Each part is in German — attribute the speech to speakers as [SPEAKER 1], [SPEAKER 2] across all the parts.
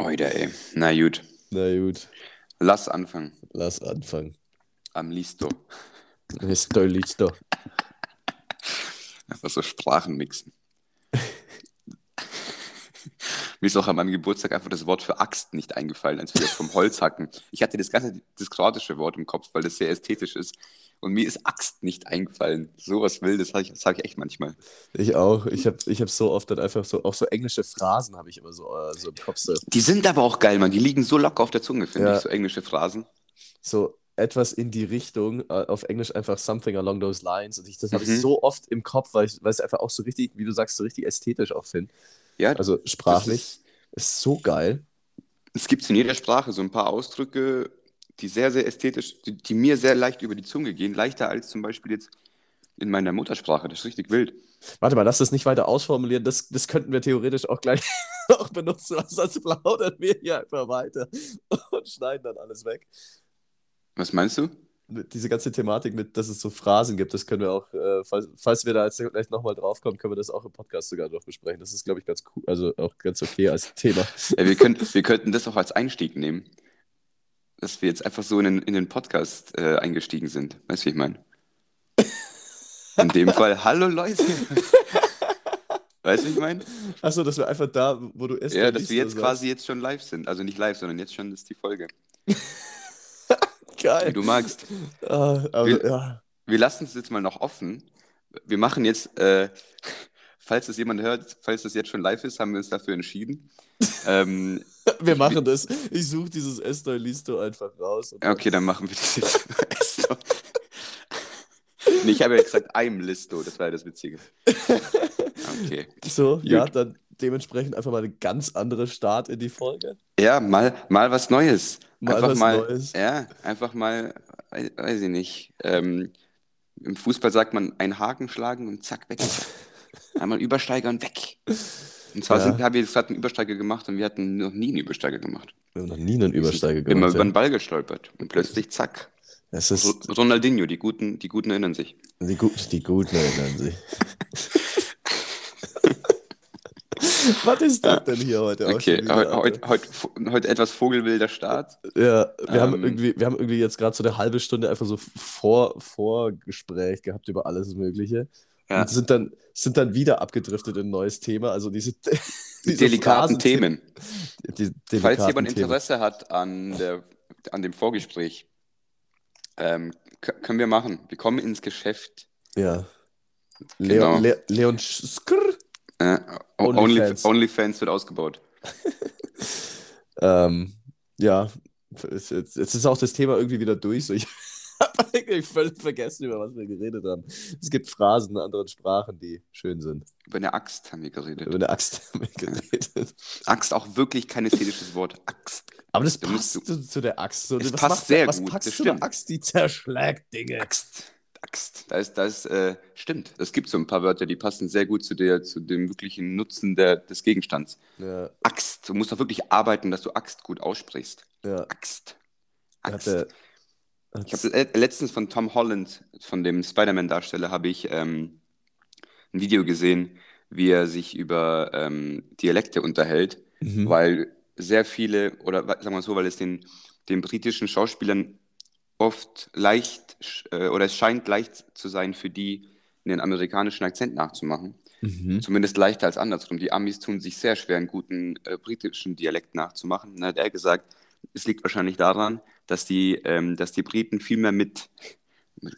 [SPEAKER 1] Oida, ey. Na gut.
[SPEAKER 2] Na gut,
[SPEAKER 1] Lass anfangen.
[SPEAKER 2] lass anfangen.
[SPEAKER 1] Am Listo.
[SPEAKER 2] Listo, listo.
[SPEAKER 1] Einfach so Sprachen mixen. Mir ist auch an meinem Geburtstag einfach das Wort für Axt nicht eingefallen, als wir vom Holz hacken. Ich hatte das ganze das kroatische Wort im Kopf, weil das sehr ästhetisch ist. Und mir ist Axt nicht eingefallen. Sowas Wildes sage ich, sag ich echt manchmal.
[SPEAKER 2] Ich auch. Ich habe ich hab so oft dann einfach so, auch so englische Phrasen habe ich immer so, äh, so im Kopf. So,
[SPEAKER 1] Die sind aber auch geil, Mann. Die liegen so locker auf der Zunge, finde
[SPEAKER 2] Ja.
[SPEAKER 1] ich, so englische Phrasen.
[SPEAKER 2] so etwas in die Richtung, äh, auf Englisch einfach something along those lines. Und ich, das habe
[SPEAKER 1] Mhm.
[SPEAKER 2] ich so oft im Kopf, weil ich es einfach auch so richtig, wie du sagst, so richtig ästhetisch auch finde.
[SPEAKER 1] Ja,
[SPEAKER 2] Also sprachlich.
[SPEAKER 1] ist,
[SPEAKER 2] Ist so geil.
[SPEAKER 1] es gibt in jeder Sprache so ein paar Ausdrücke, die sehr, sehr ästhetisch, die, die mir sehr leicht über die Zunge gehen. Leichter als zum Beispiel jetzt in meiner Muttersprache. Das ist richtig wild.
[SPEAKER 2] Warte mal, lass das nicht weiter ausformulieren. Das, das könnten wir theoretisch auch gleich auch benutzen, sonst plaudern wir hier einfach weiter und schneiden dann alles weg.
[SPEAKER 1] Was meinst du?
[SPEAKER 2] Diese ganze Thematik mit, dass es so Phrasen gibt, das können wir auch, äh, falls, falls wir da jetzt gleich nochmal draufkommen, können wir das auch im Podcast sogar noch besprechen. Das ist, glaube ich, ganz cool, also auch ganz okay als Thema.
[SPEAKER 1] Ja, wir, können, wir könnten das auch als Einstieg nehmen. Dass wir jetzt einfach so in den, in den Podcast äh, eingestiegen sind. Weißt du, wie ich meine? In dem Fall, hallo Leute. Weißt du, wie ich meine?
[SPEAKER 2] Achso, dass wir einfach da, wo du isst,
[SPEAKER 1] Ja, dass wir jetzt quasi jetzt schon live sind. Also nicht live, sondern jetzt schon ist die Folge. Wie
[SPEAKER 2] Geil.
[SPEAKER 1] du magst.
[SPEAKER 2] Ah, aber,
[SPEAKER 1] Wir-
[SPEAKER 2] ja.
[SPEAKER 1] Wir lassen es jetzt mal noch offen. Wir machen jetzt, äh, falls das jemand hört, falls das jetzt schon live ist, haben wir uns dafür entschieden. ähm,
[SPEAKER 2] Wir machen das. Ich suche dieses Estoy Listo einfach raus.
[SPEAKER 1] Ja, okay, dann machen wir das jetzt. nee, ich habe ja gesagt, I'm Listo, das war ja das Witzige. Okay.
[SPEAKER 2] So, ja,
[SPEAKER 1] Gut.
[SPEAKER 2] dann dementsprechend einfach mal ein ganz anderer Start in die Folge.
[SPEAKER 1] Ja, mal, mal was Neues.
[SPEAKER 2] Mal
[SPEAKER 1] einfach
[SPEAKER 2] was
[SPEAKER 1] mal,
[SPEAKER 2] Neues.
[SPEAKER 1] Ja, einfach mal, wei- weiß ich nicht. Ähm, Im Fußball sagt man, einen Haken schlagen und zack, weg. Einmal übersteigern, weg. Und zwar
[SPEAKER 2] Ja.
[SPEAKER 1] haben wir jetzt gerade einen Übersteiger gemacht und wir hatten noch nie einen Übersteiger gemacht.
[SPEAKER 2] Wir haben noch nie einen Übersteiger
[SPEAKER 1] Immer
[SPEAKER 2] gemacht.
[SPEAKER 1] über den
[SPEAKER 2] Ja.
[SPEAKER 1] Ball gestolpert und plötzlich zack.
[SPEAKER 2] Es ist
[SPEAKER 1] Ro- Ronaldinho, die Guten, die Guten erinnern sich.
[SPEAKER 2] die, Gu die Guten erinnern sich. Was ist das denn hier heute? auch
[SPEAKER 1] Okay,
[SPEAKER 2] wieder,
[SPEAKER 1] heute, heute, heute, etwas vogelwilder Start.
[SPEAKER 2] Ja, wir, haben
[SPEAKER 1] Ähm.
[SPEAKER 2] irgendwie, wir haben irgendwie jetzt gerade so eine halbe Stunde einfach so vor, Vorgespräch gehabt über alles Mögliche.
[SPEAKER 1] Ja.
[SPEAKER 2] Und sind dann, sind dann wieder abgedriftet in ein neues Thema. Also diese, diese
[SPEAKER 1] Delikaten
[SPEAKER 2] Phrasen-
[SPEAKER 1] Themen.
[SPEAKER 2] Die,
[SPEAKER 1] Falls
[SPEAKER 2] delikaten
[SPEAKER 1] jemand
[SPEAKER 2] Themen.
[SPEAKER 1] Interesse hat an, der, an dem Vorgespräch, ähm, können wir machen. Wir kommen ins Geschäft.
[SPEAKER 2] Ja.
[SPEAKER 1] Genau.
[SPEAKER 2] Leon, Le Leon Skrr.
[SPEAKER 1] Äh,
[SPEAKER 2] Onlyfans.
[SPEAKER 1] Onlyfans. Onlyfans wird ausgebaut.
[SPEAKER 2] Ähm, ja, jetzt, jetzt jetzt ist auch das Thema irgendwie wieder durch. So, ich habe eigentlich völlig vergessen, über was wir geredet haben. Es gibt Phrasen in anderen Sprachen, die schön sind.
[SPEAKER 1] Über eine Axt haben wir geredet.
[SPEAKER 2] Über eine Axt haben wir geredet.
[SPEAKER 1] Axt auch wirklich kein ästhetisches Wort. Axt.
[SPEAKER 2] Aber das
[SPEAKER 1] Da
[SPEAKER 2] passt
[SPEAKER 1] musst
[SPEAKER 2] zu, der Axt. So,
[SPEAKER 1] Es
[SPEAKER 2] was
[SPEAKER 1] passt sehr
[SPEAKER 2] was
[SPEAKER 1] gut,
[SPEAKER 2] packst
[SPEAKER 1] das
[SPEAKER 2] du
[SPEAKER 1] stimmt.
[SPEAKER 2] Axt? Die zerschlägt Dinge.
[SPEAKER 1] Axt. Axt. Da ist, da ist, äh, stimmt. Es gibt so ein paar Wörter, die passen sehr gut zu der, zu dem wirklichen Nutzen der, des Gegenstands.
[SPEAKER 2] Ja,
[SPEAKER 1] Axt. Du musst doch wirklich arbeiten, dass du Axt gut aussprichst.
[SPEAKER 2] ja.
[SPEAKER 1] Axt. Axt.
[SPEAKER 2] der,
[SPEAKER 1] Ich habe le- letztens von Tom Holland, von dem Spider-Man-Darsteller, habe ich ähm, ein Video gesehen, wie er sich über ähm, Dialekte unterhält,
[SPEAKER 2] mhm.
[SPEAKER 1] weil sehr viele, oder sagen wir so, weil es den, den britischen Schauspielern oft leicht, äh, oder es scheint leicht zu sein für die, einen amerikanischen Akzent nachzumachen.
[SPEAKER 2] Mhm.
[SPEAKER 1] Zumindest leichter als andersrum. Die Amis tun sich sehr schwer, einen guten äh, britischen Dialekt nachzumachen. Dann hat er gesagt, es liegt wahrscheinlich daran, dass die, ähm, dass die Briten viel mehr mit,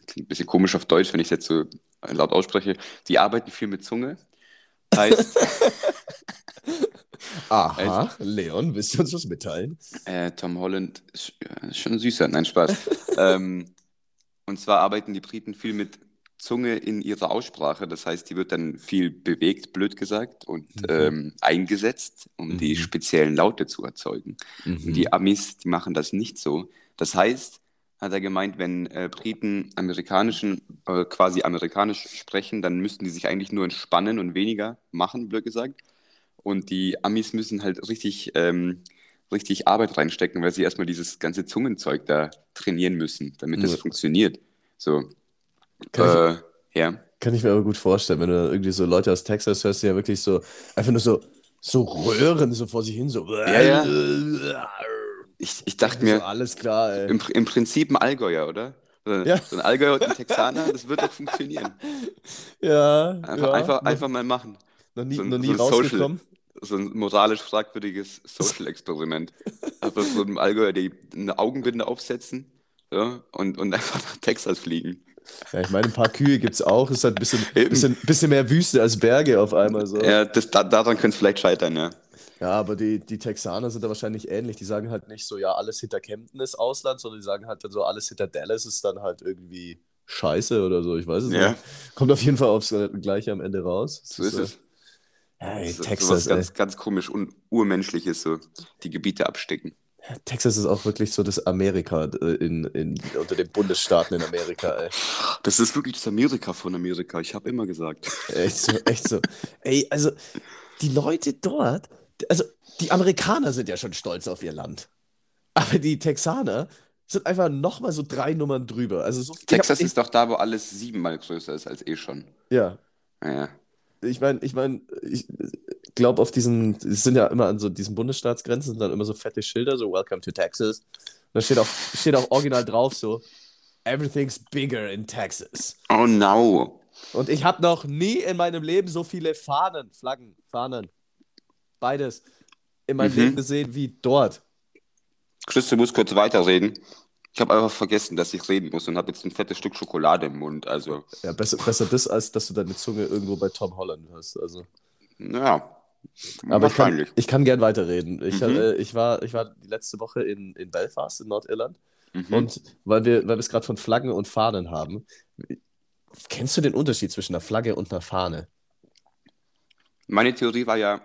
[SPEAKER 1] klingt ein bisschen komisch auf Deutsch, wenn ich es jetzt so laut ausspreche, die arbeiten viel mit Zunge. Heißt,
[SPEAKER 2] Aha, Leon, willst du uns was mitteilen?
[SPEAKER 1] äh, Tom Holland ist, äh, ist schon süßer, nein, Spaß. ähm, und zwar arbeiten die Briten viel mit Zunge in ihrer Aussprache. Das heißt, die wird dann viel bewegt, blöd gesagt, und
[SPEAKER 2] Mhm.
[SPEAKER 1] ähm, eingesetzt, um die
[SPEAKER 2] Mhm.
[SPEAKER 1] speziellen Laute zu erzeugen.
[SPEAKER 2] Mhm.
[SPEAKER 1] die Amis, die machen das nicht so. Das heißt, hat er gemeint, wenn äh, Briten amerikanischen, äh, quasi amerikanisch sprechen, dann müssten die sich eigentlich nur entspannen und weniger machen, blöd gesagt. Und die Amis müssen halt richtig, ähm, richtig Arbeit reinstecken, weil sie erstmal dieses ganze Zungenzeug da trainieren müssen, damit das funktioniert. So,
[SPEAKER 2] Kann
[SPEAKER 1] äh, ja.
[SPEAKER 2] Kann ich mir aber gut vorstellen, wenn du irgendwie so Leute aus Texas hörst, die ja wirklich so, einfach nur so, so Röhren so vor sich hin, so.
[SPEAKER 1] Ja, ja. Ich, ich dachte mir,
[SPEAKER 2] so, alles klar, ey.
[SPEAKER 1] im, im Prinzip ein Allgäuer, oder? So,
[SPEAKER 2] Ja.
[SPEAKER 1] so ein Allgäuer und ein Texaner, das wird doch funktionieren.
[SPEAKER 2] Ja,
[SPEAKER 1] Einfach,
[SPEAKER 2] ja.
[SPEAKER 1] einfach, einfach mal machen.
[SPEAKER 2] noch nie,
[SPEAKER 1] so ein-
[SPEAKER 2] noch nie
[SPEAKER 1] so ein Social.
[SPEAKER 2] rausgekommen.
[SPEAKER 1] So ein moralisch fragwürdiges Social-Experiment. Einfach so einem Allgäuer die eine Augenbinde aufsetzen und, und einfach nach Texas fliegen.
[SPEAKER 2] Ja, ich meine, ein paar Kühe gibt es auch. Ist halt ein bisschen, bisschen, bisschen mehr Wüste als Berge auf einmal so.
[SPEAKER 1] Ja, das, da, daran könnte es vielleicht scheitern, ja.
[SPEAKER 2] Ja, aber die, die Texaner sind da wahrscheinlich ähnlich. Die sagen halt nicht so, ja, alles hinter Camden ist Ausland, sondern die sagen halt dann so, alles hinter Dallas ist dann halt irgendwie scheiße oder so. Ich weiß es
[SPEAKER 1] Ja.
[SPEAKER 2] nicht. Kommt auf jeden Fall aufs äh, Gleiche am Ende raus.
[SPEAKER 1] So ist es.
[SPEAKER 2] Hey,
[SPEAKER 1] ist
[SPEAKER 2] Texas,
[SPEAKER 1] sowas
[SPEAKER 2] ey.
[SPEAKER 1] ganz, ganz komisch und urmenschliches, so die Gebiete abstecken.
[SPEAKER 2] Texas ist auch wirklich so das Amerika äh, in, in, unter den Bundesstaaten in Amerika, ey.
[SPEAKER 1] Das ist wirklich das Amerika von Amerika, ich habe immer gesagt.
[SPEAKER 2] Echt so, echt so. Ey, also die Leute dort, also die Amerikaner sind ja schon stolz auf ihr Land. Aber die Texaner sind einfach nochmal so drei Nummern drüber. Also so,
[SPEAKER 1] Texas ist doch da, wo alles siebenmal größer ist als eh schon.
[SPEAKER 2] Ja,
[SPEAKER 1] Naja.
[SPEAKER 2] ich meine, ich meine, ich glaube auf diesen, es sind ja immer an so diesen Bundesstaatsgrenzen sind dann immer so fette Schilder, so Welcome to Texas. Und da steht auch, steht auch original drauf so, Everything's bigger in Texas.
[SPEAKER 1] Oh no.
[SPEAKER 2] Und ich habe noch nie in meinem Leben so viele Fahnen, Flaggen, Fahnen, beides in meinem
[SPEAKER 1] Mhm.
[SPEAKER 2] Leben gesehen wie dort.
[SPEAKER 1] Chris, du musst kurz weiterreden. Ich habe einfach vergessen, dass ich reden muss und habe jetzt ein fettes Stück Schokolade im Mund. Also,
[SPEAKER 2] Ja, besser, besser das, als dass du deine Zunge irgendwo bei Tom Holland hast. Also.
[SPEAKER 1] ja.
[SPEAKER 2] Aber ich kann, ich kann gern weiterreden. Ich,
[SPEAKER 1] Mhm.
[SPEAKER 2] äh, ich, war, ich war die letzte Woche in, in Belfast in Nordirland.
[SPEAKER 1] Mhm.
[SPEAKER 2] Und weil wir, weil es gerade von Flaggen und Fahnen haben, kennst du den Unterschied zwischen einer Flagge und einer Fahne?
[SPEAKER 1] Meine Theorie war ja,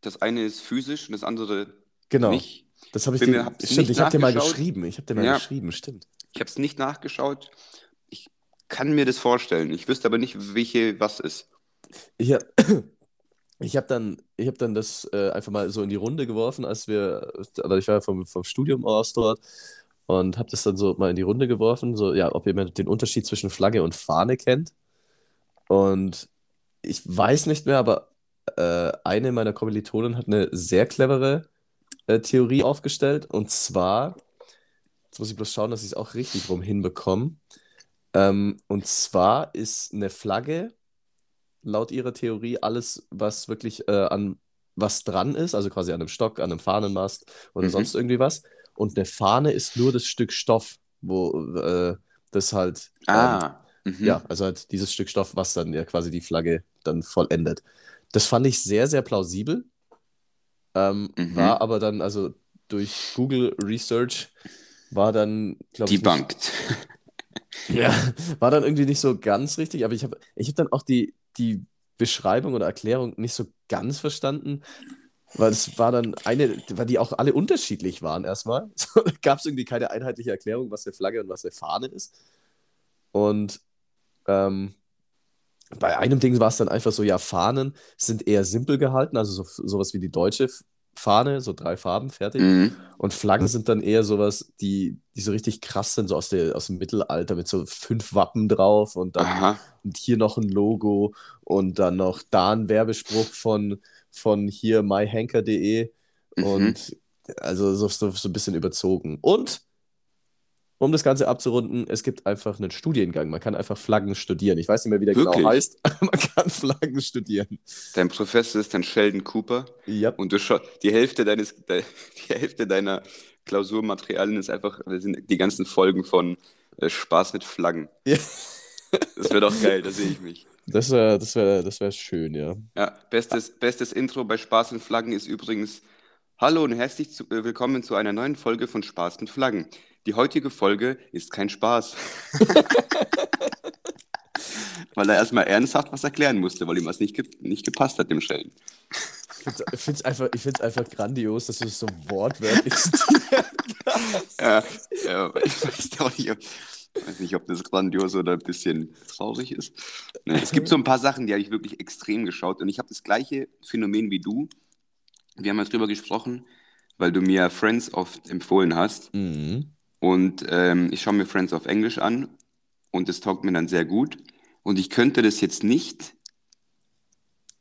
[SPEAKER 1] das eine ist physisch und das andere
[SPEAKER 2] Genau.
[SPEAKER 1] nicht.
[SPEAKER 2] Das habe ich dir, stimmt, ich habe dir mal geschrieben. Ich habe dir mal
[SPEAKER 1] Ja.
[SPEAKER 2] geschrieben, stimmt.
[SPEAKER 1] Ich habe es nicht nachgeschaut. Ich kann mir das vorstellen. Ich wüsste aber nicht, welche was ist.
[SPEAKER 2] Hab- ich habe dann, hab dann das äh, einfach mal so in die Runde geworfen, als wir, aber ich war ja vom, vom Studium aus dort und habe das dann so mal in die Runde geworfen, so, ja, ob jemand den Unterschied zwischen Flagge und Fahne kennt. Und ich weiß nicht mehr, aber äh, eine meiner Kommilitonen hat eine sehr clevere äh, Theorie aufgestellt und zwar, jetzt muss ich bloß schauen, dass ich es auch richtig rum hinbekomme. Ähm, und zwar ist eine Flagge laut ihrer Theorie alles, was wirklich äh, an was dran ist, also quasi an einem Stock, an einem Fahnenmast oder
[SPEAKER 1] Mhm.
[SPEAKER 2] sonst irgendwie was. Und eine Fahne ist nur das Stück Stoff, wo äh, das halt, ähm,
[SPEAKER 1] Ah. Mhm.
[SPEAKER 2] ja, also halt dieses Stück Stoff, was dann ja quasi die Flagge dann vollendet. Das fand ich sehr, sehr plausibel. Ähm,
[SPEAKER 1] Mhm.
[SPEAKER 2] War aber dann, also durch Google Research war dann, glaube ich,
[SPEAKER 1] Debunked.
[SPEAKER 2] ja, war dann irgendwie nicht so ganz richtig, aber ich habe ich hab dann auch die, die Beschreibung oder Erklärung nicht so ganz verstanden, weil es war dann eine, weil die auch alle unterschiedlich waren erstmal. So, gab es irgendwie keine einheitliche Erklärung, was eine Flagge und was eine Fahne ist. Und ähm, bei einem Ding war es dann einfach so, ja, Fahnen sind eher simpel gehalten, also so, sowas wie die deutsche Fahne, so drei Farben, fertig.
[SPEAKER 1] Mhm.
[SPEAKER 2] Und Flaggen sind dann eher sowas, die, die so richtig krass sind, so aus, der, aus dem Mittelalter mit so fünf Wappen drauf und dann
[SPEAKER 1] Aha.
[SPEAKER 2] und hier noch ein Logo und dann noch da ein Werbespruch von, von hier myhanker.de
[SPEAKER 1] Mhm.
[SPEAKER 2] und also so, so, so ein bisschen überzogen. Und um das Ganze abzurunden, es gibt einfach einen Studiengang. Man kann einfach Flaggen studieren. Ich weiß nicht mehr, wie der
[SPEAKER 1] Wirklich?
[SPEAKER 2] genau heißt, aber man kann Flaggen studieren.
[SPEAKER 1] Dein Professor ist dann Sheldon Cooper
[SPEAKER 2] Ja.
[SPEAKER 1] und du die Hälfte deines, de, die Hälfte deiner Klausurmaterialien ist einfach, sind die ganzen Folgen von äh, Spaß mit Flaggen.
[SPEAKER 2] Ja.
[SPEAKER 1] Das wäre doch geil, da sehe ich mich.
[SPEAKER 2] Das wäre das wär, das wär schön, ja.
[SPEAKER 1] Ja, bestes, bestes Intro bei Spaß mit Flaggen ist übrigens Hallo und herzlich zu, äh, willkommen zu einer neuen Folge von Spaß mit Flaggen. Die heutige Folge ist kein Spaß. weil er erstmal ernsthaft was erklären musste, weil ihm was nicht, ge nicht gepasst hat, dem Sheldon.
[SPEAKER 2] Ich finde es einfach, ich find's einfach grandios, dass du es so wortwörtlich.
[SPEAKER 1] Ja, ja, ich weiß auch nicht, ob, weiß nicht, ob das grandios oder ein bisschen traurig ist. Es gibt so ein paar Sachen, die habe ich wirklich extrem geschaut und ich habe das gleiche Phänomen wie du. Wir haben ja drüber gesprochen, weil du mir Friends oft empfohlen hast
[SPEAKER 2] Mhm.
[SPEAKER 1] Und ähm, ich schaue mir Friends auf Englisch an und das taugt mir dann sehr gut und ich könnte das jetzt nicht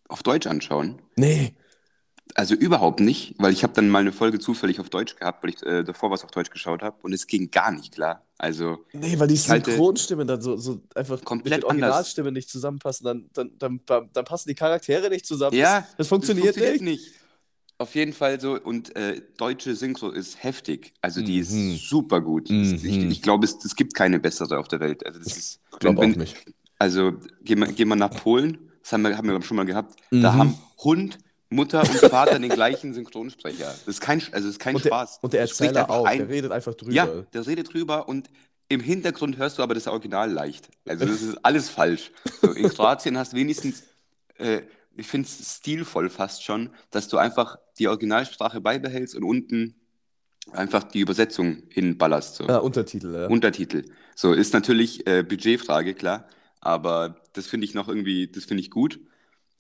[SPEAKER 1] auf Deutsch anschauen.
[SPEAKER 2] Nee,
[SPEAKER 1] Also überhaupt nicht, weil ich habe dann mal eine Folge zufällig auf Deutsch gehabt, weil ich äh, davor was auf Deutsch geschaut habe und es ging gar nicht klar. Also
[SPEAKER 2] Nee, weil die Synchronstimmen dann so, so einfach mit
[SPEAKER 1] komplett
[SPEAKER 2] den
[SPEAKER 1] anders.
[SPEAKER 2] Originalstimmen nicht zusammenpassen, dann, dann, dann, dann, passen die Charaktere nicht zusammen.
[SPEAKER 1] Ja,
[SPEAKER 2] das, das funktioniert, nicht.
[SPEAKER 1] nicht. Auf jeden Fall so und äh, deutsche Synchro ist heftig. Also die
[SPEAKER 2] Mhm.
[SPEAKER 1] ist super gut.
[SPEAKER 2] Mhm.
[SPEAKER 1] Ich, ich glaube, es, es gibt keine bessere auf der Welt. Also das ist,
[SPEAKER 2] Ich glaube auch nicht.
[SPEAKER 1] Also gehen wir, gehen wir nach Polen, das haben wir, haben wir schon mal gehabt. Da
[SPEAKER 2] Mhm.
[SPEAKER 1] haben Hund, Mutter und Vater den gleichen Synchronsprecher. Das ist kein, also ist kein
[SPEAKER 2] Und der,
[SPEAKER 1] Spaß.
[SPEAKER 2] und der
[SPEAKER 1] Spricht
[SPEAKER 2] Erzähler auch,
[SPEAKER 1] ein-
[SPEAKER 2] der redet einfach drüber.
[SPEAKER 1] Ja, der redet drüber und im Hintergrund hörst du aber das Original leicht. Also das ist alles falsch. So, in Kroatien hast du wenigstens, äh, ich finde es stilvoll fast schon, dass du einfach die Originalsprache beibehältst und unten einfach die Übersetzung hinballerst. So.
[SPEAKER 2] Ah, Untertitel, ja.
[SPEAKER 1] Untertitel. So, ist natürlich äh, Budgetfrage, klar, aber das finde ich noch irgendwie, das finde ich gut.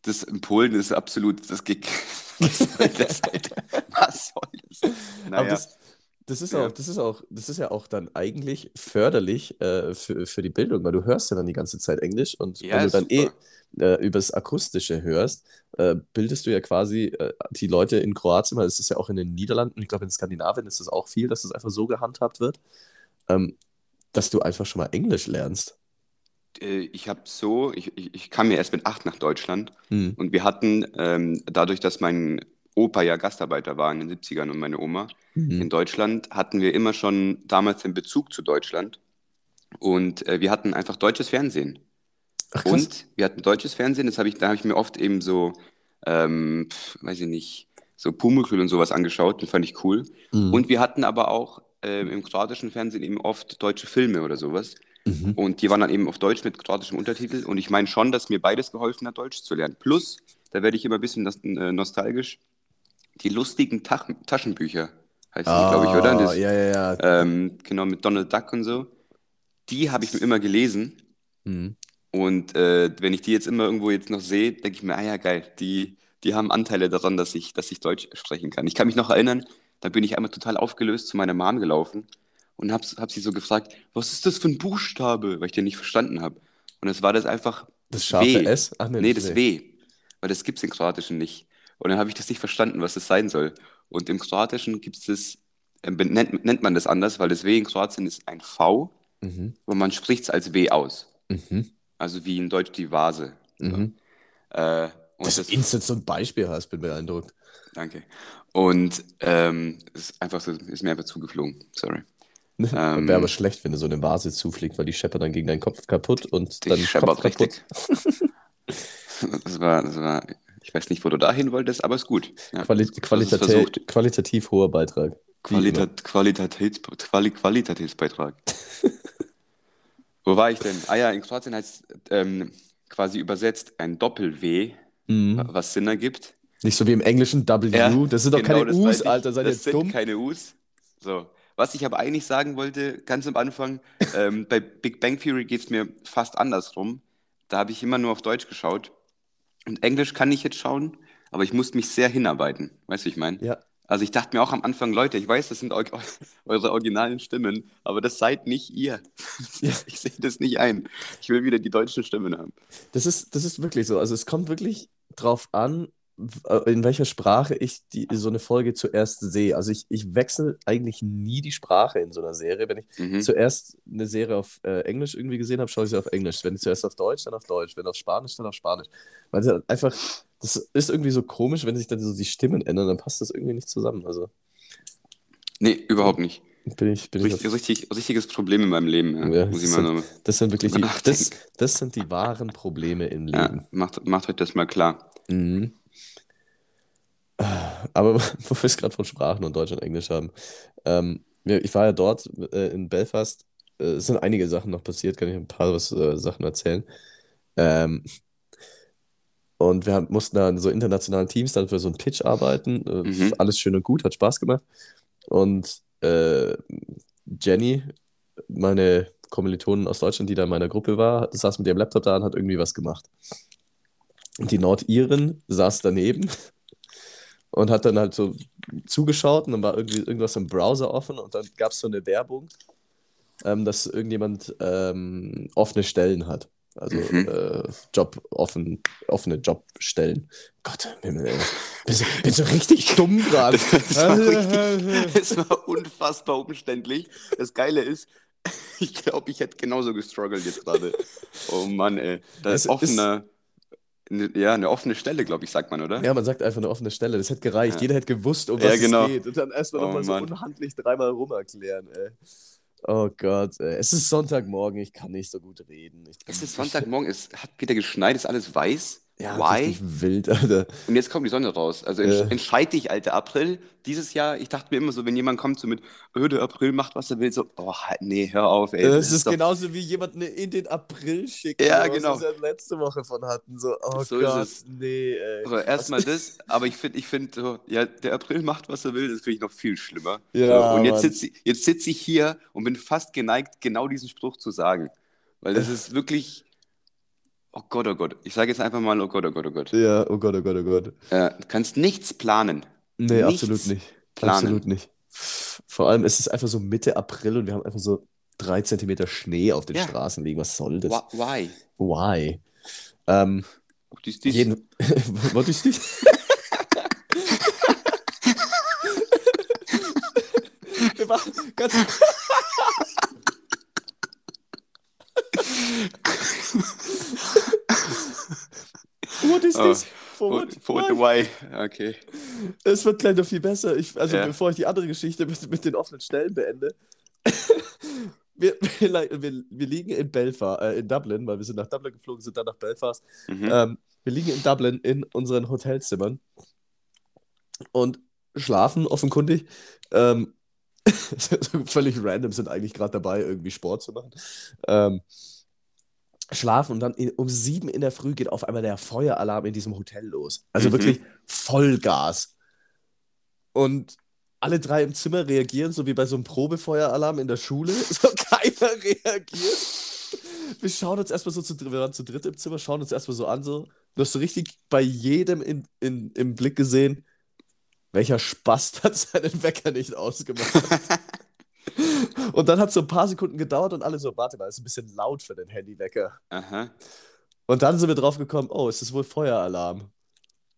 [SPEAKER 1] Das in Polen ist absolut, das geht. Was soll das, Alter? Was soll das?
[SPEAKER 2] Aber
[SPEAKER 1] Naja,
[SPEAKER 2] das, das ist
[SPEAKER 1] Ja.
[SPEAKER 2] auch, das ist auch, das ist ja auch dann eigentlich förderlich äh, für, für die Bildung, weil du hörst ja dann die ganze Zeit Englisch und
[SPEAKER 1] Ja,
[SPEAKER 2] wenn du dann
[SPEAKER 1] super.
[SPEAKER 2] eh äh, übers Akustische hörst, äh, bildest du ja quasi äh, die Leute in Kroatien, weil es ist ja auch in den Niederlanden, ich glaube in Skandinavien ist das auch viel, dass das einfach so gehandhabt wird, ähm, dass du einfach schon mal Englisch lernst.
[SPEAKER 1] äh, ich habe so, ich, ich, ich kam ja erst mit acht nach Deutschland
[SPEAKER 2] Hm.
[SPEAKER 1] und wir hatten, ähm, dadurch, dass mein Opa ja Gastarbeiter war in den 70ern und meine Oma,
[SPEAKER 2] Mhm.
[SPEAKER 1] in Deutschland hatten wir immer schon damals den Bezug zu Deutschland und äh, wir hatten einfach deutsches Fernsehen.
[SPEAKER 2] Ach.
[SPEAKER 1] Und wir hatten deutsches Fernsehen, das habe ich, da habe ich mir oft eben so, ähm, weiß ich nicht, so Pumuckl und sowas angeschaut, den fand ich cool.
[SPEAKER 2] Mhm.
[SPEAKER 1] Und wir hatten aber auch ähm, im kroatischen Fernsehen eben oft deutsche Filme oder sowas.
[SPEAKER 2] Mhm.
[SPEAKER 1] Und die waren dann eben auf Deutsch mit kroatischem Untertitel. Und ich meine schon, dass mir beides geholfen hat, Deutsch zu lernen. Plus, da werde ich immer ein bisschen äh, nostalgisch, die lustigen Tach Taschenbücher heißen die, glaube ich, oder?
[SPEAKER 2] Ah,
[SPEAKER 1] Das,
[SPEAKER 2] ja, ja, ja.
[SPEAKER 1] ähm, genau, mit Donald Duck und so. Die habe ich mir immer gelesen.
[SPEAKER 2] Mhm.
[SPEAKER 1] Und äh, wenn ich die jetzt immer irgendwo jetzt noch sehe, denke ich mir, ah ja, geil, die, die haben Anteile daran, dass ich, dass ich Deutsch sprechen kann. Ich kann mich noch erinnern, da bin ich einmal total aufgelöst zu meiner Mom gelaufen und habe hab sie so gefragt, was ist das für ein Buchstabe, weil ich den nicht verstanden habe. Und es war das einfach
[SPEAKER 2] Das scharfe
[SPEAKER 1] W.
[SPEAKER 2] S? Ach
[SPEAKER 1] Nee, das W. Weil das gibt es im Kroatischen nicht. Und dann habe ich das nicht verstanden, was das sein soll. Und im Kroatischen gibt es das, äh, nennt, nennt man das anders, weil das W in Kroatien ist ein V,
[SPEAKER 2] Mhm.
[SPEAKER 1] und man spricht es als W aus.
[SPEAKER 2] Mhm.
[SPEAKER 1] Also wie in Deutsch die Vase.
[SPEAKER 2] Mhm.
[SPEAKER 1] Äh, und
[SPEAKER 2] Dass
[SPEAKER 1] das,
[SPEAKER 2] du instant so ein Beispiel hast, bin beeindruckt.
[SPEAKER 1] danke. Und ähm, es ist einfach so, ist mir einfach zugeflogen. Sorry. Ähm,
[SPEAKER 2] Wäre aber schlecht, wenn du so eine Vase zufliegt, weil die scheppert dann gegen deinen Kopf kaputt und dann
[SPEAKER 1] scheppert
[SPEAKER 2] Kopf kaputt.
[SPEAKER 1] richtig. Das war, das war, ich weiß nicht, wo du dahin wolltest, aber ist gut. Ja.
[SPEAKER 2] Quali qualitativ, qualitativ hoher Beitrag.
[SPEAKER 1] Qualita. Qualitativ Quali Qualitationsbeitrag. Wo war ich denn? Ah ja, in Kroatien heißt ähm, quasi übersetzt ein Doppel-W,
[SPEAKER 2] Mhm.
[SPEAKER 1] was Sinn ergibt.
[SPEAKER 2] Nicht so wie im Englischen W.
[SPEAKER 1] Ja,
[SPEAKER 2] das sind doch
[SPEAKER 1] genau,
[SPEAKER 2] keine U's. Alter. Seid ihr
[SPEAKER 1] Das
[SPEAKER 2] jetzt
[SPEAKER 1] sind
[SPEAKER 2] dumm?
[SPEAKER 1] keine U's. So. Was ich aber eigentlich sagen wollte, ganz am Anfang, ähm, bei Big Bang Theory geht es mir fast andersrum. Da habe ich immer nur auf Deutsch geschaut. Und Englisch kann ich jetzt schauen, aber ich musste mich sehr hinarbeiten. Weißt du, wie ich meine?
[SPEAKER 2] Ja.
[SPEAKER 1] Also ich dachte mir auch am Anfang, Leute, ich weiß, das sind eu eure originalen Stimmen, aber das seid nicht ihr.
[SPEAKER 2] Ja.
[SPEAKER 1] Ich sehe das nicht ein. Ich will wieder die deutschen Stimmen haben.
[SPEAKER 2] Das ist, das ist wirklich so. Also es kommt wirklich drauf an, w- in welcher Sprache ich die, so eine Folge zuerst sehe. Also ich, ich wechsle eigentlich nie die Sprache in so einer Serie. Wenn ich
[SPEAKER 1] Mhm.
[SPEAKER 2] zuerst eine Serie auf äh, Englisch irgendwie gesehen habe, schaue ich sie auf Englisch. Wenn ich zuerst auf Deutsch, dann auf Deutsch. Wenn auf Spanisch, dann auf Spanisch. Weil das einfach, das ist irgendwie so komisch, wenn sich dann so die Stimmen ändern, dann passt das irgendwie nicht zusammen. Also
[SPEAKER 1] Nee, überhaupt nicht.
[SPEAKER 2] bin ich, bin ich
[SPEAKER 1] Richtig,
[SPEAKER 2] auf,
[SPEAKER 1] richtig, richtiges Problem in meinem Leben. Ja,
[SPEAKER 2] Ja,
[SPEAKER 1] muss ich
[SPEAKER 2] das
[SPEAKER 1] mal
[SPEAKER 2] sind- das sind wirklich die, das, das sind die wahren Probleme im
[SPEAKER 1] ja,
[SPEAKER 2] Leben.
[SPEAKER 1] macht, macht euch das mal klar.
[SPEAKER 2] Mhm. Aber wo wir es gerade von Sprachen und Deutsch und Englisch haben. Ähm, ich war ja dort äh, in Belfast. Äh, es sind einige Sachen noch passiert, kann ich ein paar was, äh, Sachen erzählen. Ähm, und wir haben, mussten da in so internationalen Teams dann für so einen Pitch arbeiten. Äh,
[SPEAKER 1] Mhm.
[SPEAKER 2] Alles schön und gut, hat Spaß gemacht. Und äh, Jenny, meine Kommilitonin aus Deutschland, die da in meiner Gruppe war, saß mit ihrem Laptop da und hat irgendwie was gemacht. Und die Nordirin saß daneben und hat dann halt so zugeschaut und dann war irgendwie irgendwas im Browser offen und dann gab es so eine Werbung, ähm, dass irgendjemand ähm, offene Stellen hat. Also
[SPEAKER 1] Mhm.
[SPEAKER 2] äh, Job, offen, offene Jobstellen. Gott, Himmel, ey. Bin so, bin so richtig dumm gerade.
[SPEAKER 1] Das war, richtig, das war unfassbar umständlich. Das Geile ist, ich glaube, ich hätte genauso gestruggelt jetzt gerade. Oh Mann, ey. Da
[SPEAKER 2] Es
[SPEAKER 1] ist offene, ne, ja, eine offene Stelle, glaube ich, sagt man, oder?
[SPEAKER 2] Ja, man sagt einfach eine offene Stelle. Das hätte gereicht.
[SPEAKER 1] Ja.
[SPEAKER 2] Jeder hätte gewusst, um
[SPEAKER 1] Ja,
[SPEAKER 2] was
[SPEAKER 1] genau.
[SPEAKER 2] es geht. Und dann erstmal
[SPEAKER 1] Oh,
[SPEAKER 2] nochmal so unhandlich dreimal rum erklären, ey. Oh Gott, ey. Es ist Sonntagmorgen, ich kann nicht so gut reden.
[SPEAKER 1] Es ist Sonntagmorgen, es hat wieder geschneit, ist alles weiß.
[SPEAKER 2] Ja,
[SPEAKER 1] Why?
[SPEAKER 2] wild, Alter.
[SPEAKER 1] Und jetzt kommt die Sonne raus. Also
[SPEAKER 2] Ja.
[SPEAKER 1] entsch entscheid dich, alter April. Dieses Jahr, ich dachte mir immer so, wenn jemand kommt so mit, öh, der April macht, was er will, so, oh, halt, nee, hör auf, ey.
[SPEAKER 2] Es ist
[SPEAKER 1] doch-
[SPEAKER 2] genauso wie jemanden in den April schicken,
[SPEAKER 1] Ja,
[SPEAKER 2] so,
[SPEAKER 1] genau.
[SPEAKER 2] was wir letzte Woche von hatten. So, oh
[SPEAKER 1] So ist
[SPEAKER 2] Gott,
[SPEAKER 1] es.
[SPEAKER 2] nee, ey.
[SPEAKER 1] So, erstmal das, aber ich finde, ich find, so, ja, der April macht, was er will, das finde ich noch viel schlimmer.
[SPEAKER 2] Ja,
[SPEAKER 1] so, und jetzt sitze ich, jetzt sitz ich hier und bin fast geneigt, genau diesen Spruch zu sagen. Weil das ist wirklich, oh Gott, oh Gott. Ich sage jetzt einfach mal, oh Gott, oh Gott, oh Gott.
[SPEAKER 2] Ja, oh Gott, oh Gott, oh Gott.
[SPEAKER 1] Äh, du kannst nichts planen.
[SPEAKER 2] Nee,
[SPEAKER 1] Nichts
[SPEAKER 2] absolut nicht.
[SPEAKER 1] planen.
[SPEAKER 2] Absolut nicht. Vor allem, es ist einfach so Mitte April und wir haben einfach so drei Zentimeter Schnee auf den
[SPEAKER 1] Ja.
[SPEAKER 2] Straßen liegen. Was soll das?
[SPEAKER 1] Wh- Why?
[SPEAKER 2] Why? Ähm,
[SPEAKER 1] Auch dies, dies.
[SPEAKER 2] jeden... Was ist das? Wir machen ganz... What is
[SPEAKER 1] Oh,
[SPEAKER 2] this? For
[SPEAKER 1] For,
[SPEAKER 2] what?
[SPEAKER 1] for
[SPEAKER 2] Why?
[SPEAKER 1] the why. Okay.
[SPEAKER 2] Es wird gleich noch viel besser. Ich, also
[SPEAKER 1] Ja.
[SPEAKER 2] bevor ich die andere Geschichte mit, mit den offenen Stellen beende. wir, wir, wir, wir liegen in Belfast, äh, in Dublin, weil wir sind nach Dublin geflogen, sind dann nach Belfast.
[SPEAKER 1] Mhm.
[SPEAKER 2] Ähm, wir liegen in Dublin in unseren Hotelzimmern und schlafen offenkundig. Ähm, völlig random sind eigentlich gerade dabei, irgendwie Sport zu machen. Ähm, schlafen und dann in, um sieben in der Früh geht auf einmal der Feueralarm in diesem Hotel los. Also
[SPEAKER 1] Mhm.
[SPEAKER 2] wirklich Vollgas. Und alle drei im Zimmer reagieren, so wie bei so einem Probefeueralarm in der Schule. So keiner reagiert. Wir schauen uns erstmal so zu, wir waren zu dritt im Zimmer, schauen uns erstmal so an, so. Du hast so richtig bei jedem in, in, im Blick gesehen, welcher Spast hat seinen Wecker nicht ausgemacht. und dann hat es so ein paar Sekunden gedauert und alle so, warte mal, ist ein bisschen laut für den Handywecker.
[SPEAKER 1] Aha.
[SPEAKER 2] Und dann sind wir drauf gekommen, oh, es ist wohl Feueralarm.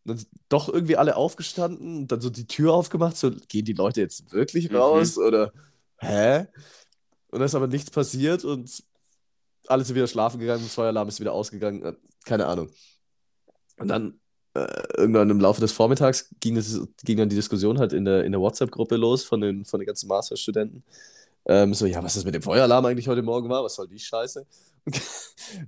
[SPEAKER 2] Dann sind doch irgendwie alle aufgestanden und dann so die Tür aufgemacht, so, gehen die Leute jetzt wirklich
[SPEAKER 1] Mhm.
[SPEAKER 2] raus oder hä? Und da ist aber nichts passiert und alle sind wieder schlafen gegangen, das Feueralarm ist wieder ausgegangen, äh, keine Ahnung. Und dann äh, irgendwann im Laufe des Vormittags ging, es, ging dann die Diskussion halt in der, in der WhatsApp-Gruppe los von den, von den ganzen Masterstudenten. Ähm, so, ja, was das mit dem Feueralarm eigentlich heute Morgen war, was soll die Scheiße?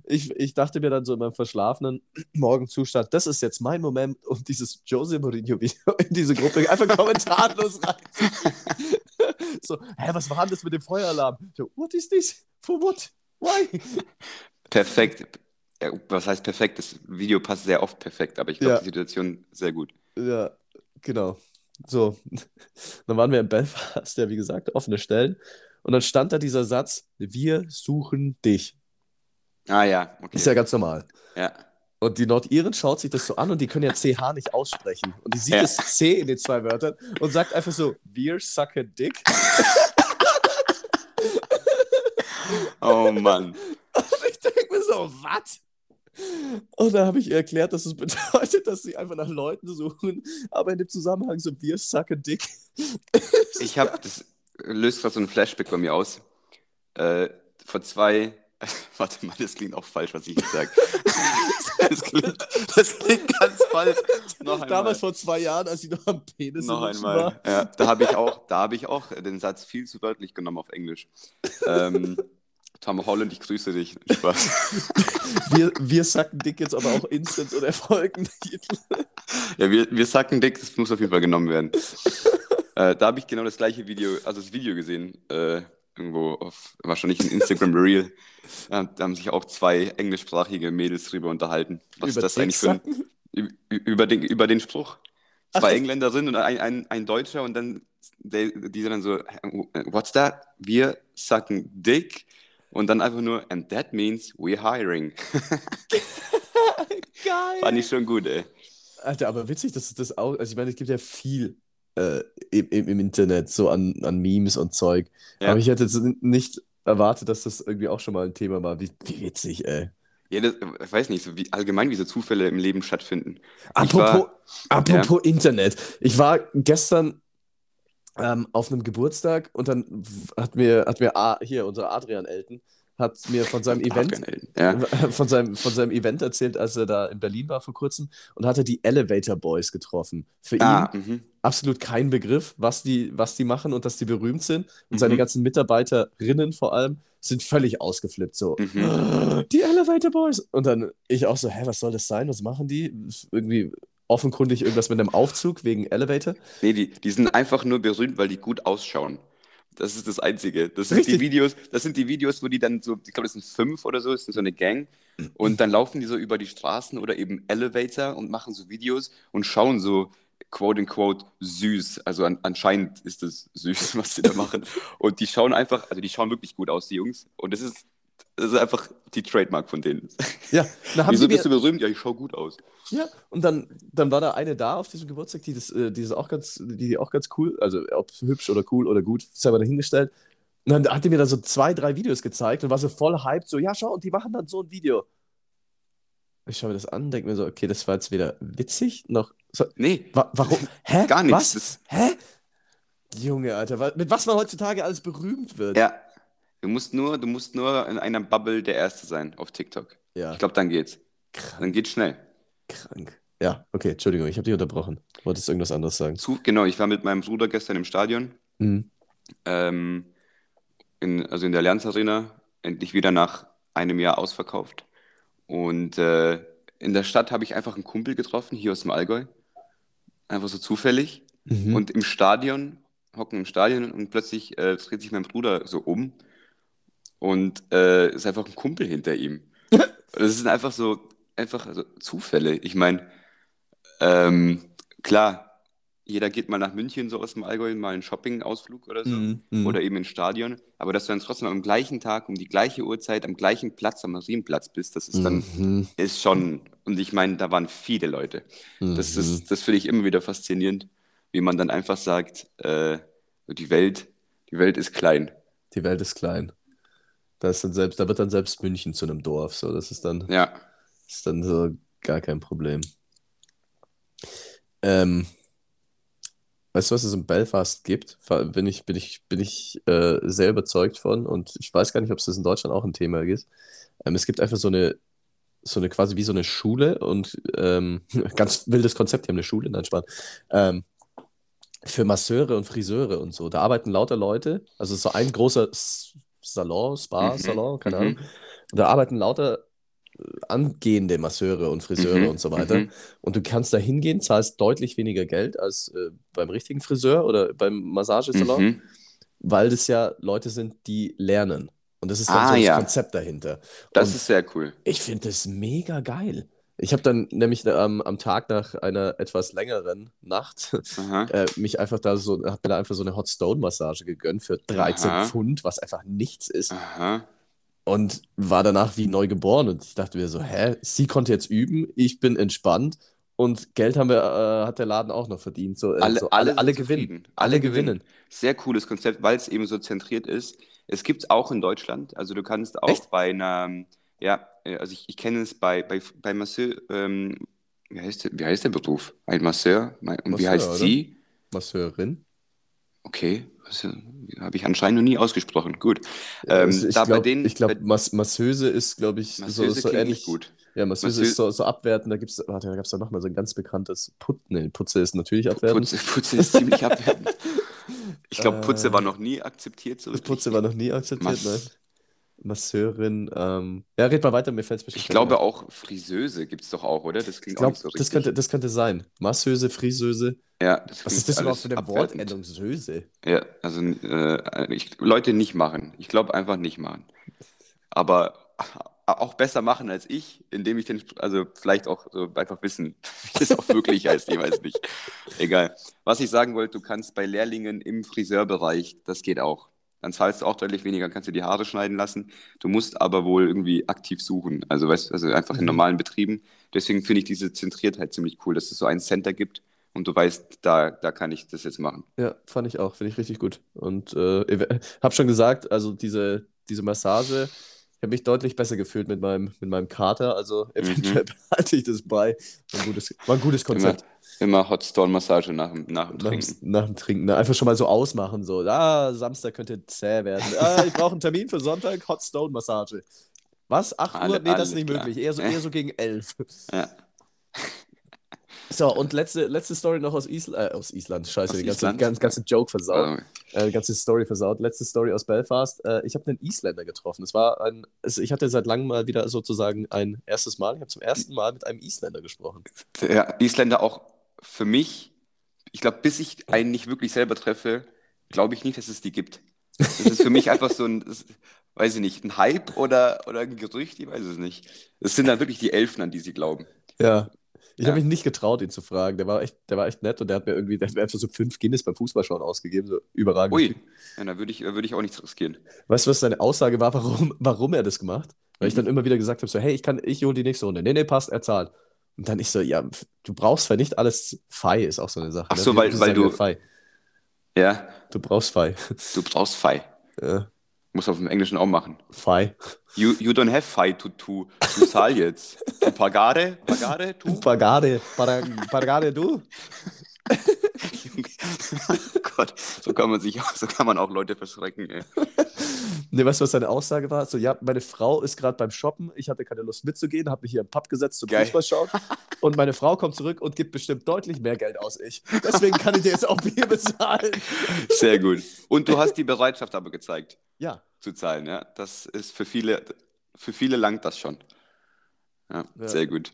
[SPEAKER 2] Ich, ich dachte mir dann so in meinem verschlafenen Morgenzustand, das ist jetzt mein Moment, um dieses Jose Mourinho-Video in diese Gruppe einfach kommentarlos reinzuziehen. so, hä, was war denn das mit dem Feueralarm? So, what is this? For what? Why?
[SPEAKER 1] Perfekt. Ja, was heißt perfekt? Das Video passt sehr oft perfekt, aber ich glaube,
[SPEAKER 2] Ja.
[SPEAKER 1] die Situation sehr gut.
[SPEAKER 2] Ja, genau. So, dann waren wir in Belfast, ja, wie gesagt, offene Stellen. Und dann stand da dieser Satz, wir suchen dich.
[SPEAKER 1] Ah ja, okay.
[SPEAKER 2] Ist ja ganz normal.
[SPEAKER 1] Ja.
[SPEAKER 2] Und die Nordiren schaut sich das so an und die können ja CH nicht aussprechen. Und die sieht
[SPEAKER 1] Ja.
[SPEAKER 2] das C in den zwei Wörtern und sagt einfach so, wir suck a dick.
[SPEAKER 1] Oh Mann.
[SPEAKER 2] Und ich denke mir so, was? Und dann habe ich ihr erklärt, dass es bedeutet, dass sie einfach nach Leuten suchen, aber in dem Zusammenhang so, wir suck a dick.
[SPEAKER 1] Ich habe, das löst gerade so ein Flashback bei mir aus. Äh, vor zwei, warte mal, das klingt auch falsch, was ich jetzt sage. das, klingt, das klingt ganz falsch. Noch einmal.
[SPEAKER 2] Damals vor zwei Jahren, als sie noch am Penis
[SPEAKER 1] Noch einmal.
[SPEAKER 2] war.
[SPEAKER 1] Ja, da habe ich auch, da habe ich auch den Satz viel zu wörtlich genommen auf Englisch. Ähm, Tom Holland, ich grüße dich. Spaß.
[SPEAKER 2] Wir, wir sacken dick jetzt aber auch instant oder Folgentitel.
[SPEAKER 1] Ja, wir, wir sacken dick, das muss auf jeden Fall genommen werden. Äh, da habe ich genau das gleiche Video, also das Video gesehen, äh, irgendwo auf, wahrscheinlich ein Instagram Reel. Ja, da haben sich auch zwei englischsprachige Mädels drüber unterhalten. Was ist
[SPEAKER 2] Über
[SPEAKER 1] das eigentlich für ein, über den, über den Spruch?
[SPEAKER 2] Ach,
[SPEAKER 1] Zwei
[SPEAKER 2] das-
[SPEAKER 1] Engländerinnen und ein, ein, ein Deutscher und dann die, die sind dann so, what's that? Wir sucken dick und dann einfach nur, and that means we're hiring.
[SPEAKER 2] Geil.
[SPEAKER 1] Fand ich schon gut, ey.
[SPEAKER 2] Alter, aber witzig, dass das auch, also ich meine, es gibt ja viel äh, im, im, Internet so an, an Memes und Zeug.
[SPEAKER 1] Ja.
[SPEAKER 2] Aber ich hätte jetzt nicht erwartet, dass das irgendwie auch schon mal ein Thema war. Wie, wie witzig, ey.
[SPEAKER 1] Ja, das, ich weiß nicht, so wie allgemein, wie so Zufälle im Leben stattfinden.
[SPEAKER 2] Apropos,
[SPEAKER 1] war,
[SPEAKER 2] apropos Internet. Ich war gestern ähm, auf einem Geburtstag und dann hat mir, hat mir A, hier unser Adrian Elton hat mir von seinem Event
[SPEAKER 1] ja.
[SPEAKER 2] von seinem, von seinem Event erzählt, als er da in Berlin war vor kurzem und hatte die Elevator Boys getroffen. Für
[SPEAKER 1] Ah,
[SPEAKER 2] ihn
[SPEAKER 1] mhm.
[SPEAKER 2] absolut kein Begriff, was die, was die machen und dass die berühmt sind. Und seine
[SPEAKER 1] Mhm.
[SPEAKER 2] ganzen Mitarbeiterinnen vor allem sind völlig ausgeflippt. So,
[SPEAKER 1] Mhm.
[SPEAKER 2] die Elevator Boys. Und dann ich auch so, hä, was soll das sein? Was machen die? Irgendwie offenkundig irgendwas mit einem Aufzug wegen Elevator.
[SPEAKER 1] Nee, die, die sind einfach nur berühmt, weil die gut ausschauen. Das ist das Einzige. Das sind
[SPEAKER 2] Richtig.
[SPEAKER 1] die Videos, das sind die Videos, wo die dann so, ich glaube, das sind fünf oder so, das sind so eine Gang. Und dann laufen die so über die Straßen oder eben Elevator und machen so Videos und schauen so quote unquote süß. Also an, anscheinend ist es süß, was sie da machen. Und die schauen einfach, also die schauen wirklich gut aus, die Jungs. Und das ist, das ist einfach die Trademark von denen.
[SPEAKER 2] Ja, dann haben
[SPEAKER 1] Wieso bist du berühmt? Ja, ich schau gut aus.
[SPEAKER 2] ja, und dann, dann war da eine da auf diesem Geburtstag, die das, äh, die das auch ganz, die auch ganz cool, also ob hübsch oder cool oder gut, selber dahingestellt. Und dann hat die mir da so zwei, drei Videos gezeigt und war so voll hyped, so, ja, schau, und die machen dann so ein Video. Ich schaue mir das an, denke mir so, okay, das war jetzt weder witzig noch. So,
[SPEAKER 1] Nee,
[SPEAKER 2] wa warum? Hä?
[SPEAKER 1] gar
[SPEAKER 2] Was?
[SPEAKER 1] nichts. Das,
[SPEAKER 2] Hä? Junge, Alter, mit was man heutzutage alles berühmt wird.
[SPEAKER 1] Ja, du musst nur, du musst nur in einer Bubble der Erste sein auf TikTok.
[SPEAKER 2] Ja,
[SPEAKER 1] Ich glaube, dann geht's.
[SPEAKER 2] krank,
[SPEAKER 1] Dann geht's schnell.
[SPEAKER 2] krank. Ja, okay, Entschuldigung, ich habe dich unterbrochen. Wolltest du irgendwas anderes sagen?
[SPEAKER 1] Zu, genau, ich war mit meinem Bruder gestern im Stadion,
[SPEAKER 2] Mhm.
[SPEAKER 1] ähm, in, also in der Allianz Arena, endlich wieder nach einem Jahr ausverkauft. Und äh, in der Stadt habe ich einfach einen Kumpel getroffen, hier aus dem Allgäu. Einfach so zufällig.
[SPEAKER 2] Mhm.
[SPEAKER 1] Und im Stadion, hocken im Stadion und plötzlich äh, dreht sich mein Bruder so um und äh, ist einfach ein Kumpel hinter ihm. Das sind einfach so, einfach so Zufälle. Ich meine, ähm, klar, jeder geht mal nach München, so aus dem Allgäu, mal einen Shopping-Ausflug oder so.
[SPEAKER 2] Mhm, mhm.
[SPEAKER 1] Oder eben ins Stadion. Aber dass du dann trotzdem am gleichen Tag, um die gleiche Uhrzeit, am gleichen Platz, am Marienplatz bist, das ist dann,
[SPEAKER 2] Mhm.
[SPEAKER 1] ist schon, und ich meine, da waren viele Leute. Das
[SPEAKER 2] Mhm.
[SPEAKER 1] ist, das finde ich immer wieder faszinierend, wie man dann einfach sagt, äh, die Welt, die Welt ist klein.
[SPEAKER 2] Die Welt ist klein. Da ist dann selbst, da wird dann selbst München zu einem Dorf. So, das ist dann,
[SPEAKER 1] Ja.
[SPEAKER 2] ist dann so gar kein Problem. Ähm, weißt du, was es in Belfast gibt? Bin ich, bin ich, bin ich äh, sehr überzeugt von und ich weiß gar nicht, ob es das in Deutschland auch ein Thema ist. Ähm, es gibt einfach so eine, so eine quasi wie so eine Schule und ähm, ganz wildes Konzept, die haben eine Schule, nein, Spaß. Ähm, für Masseure und Friseure und so. Da arbeiten lauter Leute, also so ein großer Salon, Spa,
[SPEAKER 1] Mhm,
[SPEAKER 2] Salon, keine
[SPEAKER 1] mhm.
[SPEAKER 2] Ahnung. Da arbeiten lauter äh, angehende Masseure und Friseure
[SPEAKER 1] Mhm,
[SPEAKER 2] und so weiter.
[SPEAKER 1] mhm.
[SPEAKER 2] Und du kannst da hingehen, zahlst deutlich weniger Geld als äh, beim richtigen Friseur oder beim Massagesalon,
[SPEAKER 1] Mhm.
[SPEAKER 2] weil das ja Leute sind, die lernen. Und das ist dann
[SPEAKER 1] Ah,
[SPEAKER 2] so das
[SPEAKER 1] ja.
[SPEAKER 2] Konzept dahinter.
[SPEAKER 1] Das
[SPEAKER 2] Und
[SPEAKER 1] ist sehr cool.
[SPEAKER 2] ich finde das mega geil. Ich habe dann nämlich ähm, am Tag nach einer etwas längeren Nacht äh, mich einfach da so, hab mir da einfach so eine Hot Stone Massage gegönnt für 13
[SPEAKER 1] Aha.
[SPEAKER 2] Pfund, was einfach nichts ist.
[SPEAKER 1] Aha.
[SPEAKER 2] Und war danach wie neu geboren. Und ich dachte mir so, hä, sie konnte jetzt üben, ich bin entspannt und Geld haben wir, äh, hat der Laden auch noch verdient. So, äh,
[SPEAKER 1] Alle,
[SPEAKER 2] so
[SPEAKER 1] alle,
[SPEAKER 2] alle, alle gewinnen. Alle gewinnen.
[SPEAKER 1] Sehr cooles Konzept, weil es eben so zentriert ist. Es gibt es auch in Deutschland. Also du kannst auch
[SPEAKER 2] Echt?
[SPEAKER 1] bei einer, ja, äh, also ich, ich kenne es bei, bei, bei Masseur, ähm, wie heißt der, wie heißt der Beruf? Ein Masseur? Und wie
[SPEAKER 2] Masseur,
[SPEAKER 1] heißt
[SPEAKER 2] oder?
[SPEAKER 1] sie?
[SPEAKER 2] Masseurin.
[SPEAKER 1] Okay, habe ich anscheinend noch nie ausgesprochen. Gut. Ähm,
[SPEAKER 2] Also ich glaube, glaub, Mas Masseuse ist, glaube ich, so,
[SPEAKER 1] Masseuse
[SPEAKER 2] so
[SPEAKER 1] klingt
[SPEAKER 2] ähnlich.
[SPEAKER 1] gut.
[SPEAKER 2] Ja, Masseuse
[SPEAKER 1] Masseu-
[SPEAKER 2] ist so, so abwertend. Da gibt's, warte, da gab es da nochmal so ein ganz bekanntes Put, nee, Putze ist natürlich abwertend.
[SPEAKER 1] Putze, Putze ist ziemlich abwertend. Ich glaube, Putze
[SPEAKER 2] Äh,
[SPEAKER 1] war noch nie akzeptiert. So.
[SPEAKER 2] Putze war noch nie akzeptiert,
[SPEAKER 1] Mas-
[SPEAKER 2] nein. Masseurin, ähm, ja, red mal weiter, mir fällt es bestimmt
[SPEAKER 1] Ich glaube auch Friseuse gibt es doch auch, oder? Das
[SPEAKER 2] Ich
[SPEAKER 1] klingt auch
[SPEAKER 2] glaube,
[SPEAKER 1] nicht so
[SPEAKER 2] das
[SPEAKER 1] richtig.
[SPEAKER 2] könnte, das könnte sein. Masseuse, Friseuse.
[SPEAKER 1] Ja, das
[SPEAKER 2] Was ist das überhaupt für eine. Wortendung? Söse.
[SPEAKER 1] Ja, also äh, ich, Leute nicht machen. Ich glaube einfach nicht machen. Aber auch besser machen als ich, indem ich den, also vielleicht auch so einfach wissen, wie das auch wirklich heißt, ich weiß nicht. Egal. Was ich sagen wollte, du kannst bei Lehrlingen im Friseurbereich, das geht auch. Dann zahlst du auch deutlich weniger, kannst du die Haare schneiden lassen. Du musst aber wohl irgendwie aktiv suchen. Also weißt also einfach in
[SPEAKER 2] Mhm.
[SPEAKER 1] normalen Betrieben. Deswegen finde ich diese Zentriertheit ziemlich cool, dass es so ein Center gibt und du weißt, da, da kann ich das jetzt machen.
[SPEAKER 2] Ja, fand ich auch, finde ich richtig gut. Und äh, ev- hab schon gesagt, also diese, diese Massage Ich habe mich deutlich besser gefühlt mit meinem, mit meinem Kater, also
[SPEAKER 1] Mhm.
[SPEAKER 2] eventuell behalte ich das bei. War ein gutes, war ein gutes Konzept.
[SPEAKER 1] immer Hot Stone Massage nach, dem- nach dem
[SPEAKER 2] Nach,
[SPEAKER 1] Trinken.
[SPEAKER 2] nach dem Trinken. ne? Einfach schon mal so ausmachen, so, ah, Samstag könnte zäh werden. Ah, ich brauche einen Termin für Sonntag, Hot Stone Massage. Was? 8 Uhr?
[SPEAKER 1] Alle-
[SPEAKER 2] Nee, das ist nicht
[SPEAKER 1] klar.
[SPEAKER 2] möglich. Eher so, eher so gegen 11.
[SPEAKER 1] Ja.
[SPEAKER 2] So, und letzte, letzte Story noch aus, Isl äh, aus Island. Scheiße,
[SPEAKER 1] Aus
[SPEAKER 2] die ganze,
[SPEAKER 1] Island?
[SPEAKER 2] ganze, ganze Joke versaut.
[SPEAKER 1] Also,
[SPEAKER 2] Äh, ganze Story versaut. Letzte Story aus Belfast. Äh, ich habe einen Isländer getroffen. Es war ein, es, ich hatte seit langem mal wieder sozusagen ein erstes Mal. Ich habe zum ersten Mal mit einem Isländer gesprochen.
[SPEAKER 1] der Isländer auch für mich, ich glaube, bis ich einen nicht wirklich selber treffe, glaube ich nicht, dass es die gibt. Das ist für mich einfach so ein, das, weiß ich nicht, ein Hype oder, oder ein Gerücht, ich weiß es nicht. Es sind dann wirklich die Elfen, an die sie glauben.
[SPEAKER 2] Ja. Ich
[SPEAKER 1] Ja.
[SPEAKER 2] habe mich nicht getraut, ihn zu fragen. Der war echt, der war echt nett und der hat mir irgendwie, der hat mir einfach so fünf Guinness beim Fußballschauen ausgegeben. So überragend.
[SPEAKER 1] Ui, ja, da würde ich, da würde ich auch nichts riskieren.
[SPEAKER 2] Weißt du, was seine Aussage war, warum, warum er das gemacht? Weil ich
[SPEAKER 1] Mhm.
[SPEAKER 2] dann immer wieder gesagt habe: so, hey, ich kann, ich hole die nächste Runde. Nee, nee, passt, er zahlt. Und dann ich so, ja, du brauchst zwar nicht alles Fei, ist auch so eine Sache.
[SPEAKER 1] Ach
[SPEAKER 2] ne?
[SPEAKER 1] so,
[SPEAKER 2] Wie-
[SPEAKER 1] weil- weil du-
[SPEAKER 2] Fei?
[SPEAKER 1] Ja,
[SPEAKER 2] Du brauchst Fei.
[SPEAKER 1] du brauchst Fi.
[SPEAKER 2] Ja,
[SPEAKER 1] Muss auf dem Englischen auch machen.
[SPEAKER 2] Fei.
[SPEAKER 1] You, you don't have Fi to, to, to zahl jetzt. Tu pagare, pagare, tu.
[SPEAKER 2] Pagade, Parag- Pagade, du?
[SPEAKER 1] oh Gott, so kann man sich auch, so kann man auch Leute verschrecken, ey.
[SPEAKER 2] Ne, weißt du, was seine Aussage war? So, ja, meine Frau ist gerade beim Shoppen, ich hatte keine Lust mitzugehen, habe mich hier im Pub gesetzt zum
[SPEAKER 1] Geil.
[SPEAKER 2] Fußball schauen und meine Frau kommt zurück und gibt bestimmt deutlich mehr Geld aus ich. Deswegen kann ich dir jetzt auch Bier bezahlen.
[SPEAKER 1] Sehr gut. Und du hast die Bereitschaft aber gezeigt,
[SPEAKER 2] Ja,
[SPEAKER 1] zu zahlen, ja. Das ist für viele, für viele langt das schon. Ja,
[SPEAKER 2] Ja.
[SPEAKER 1] sehr gut.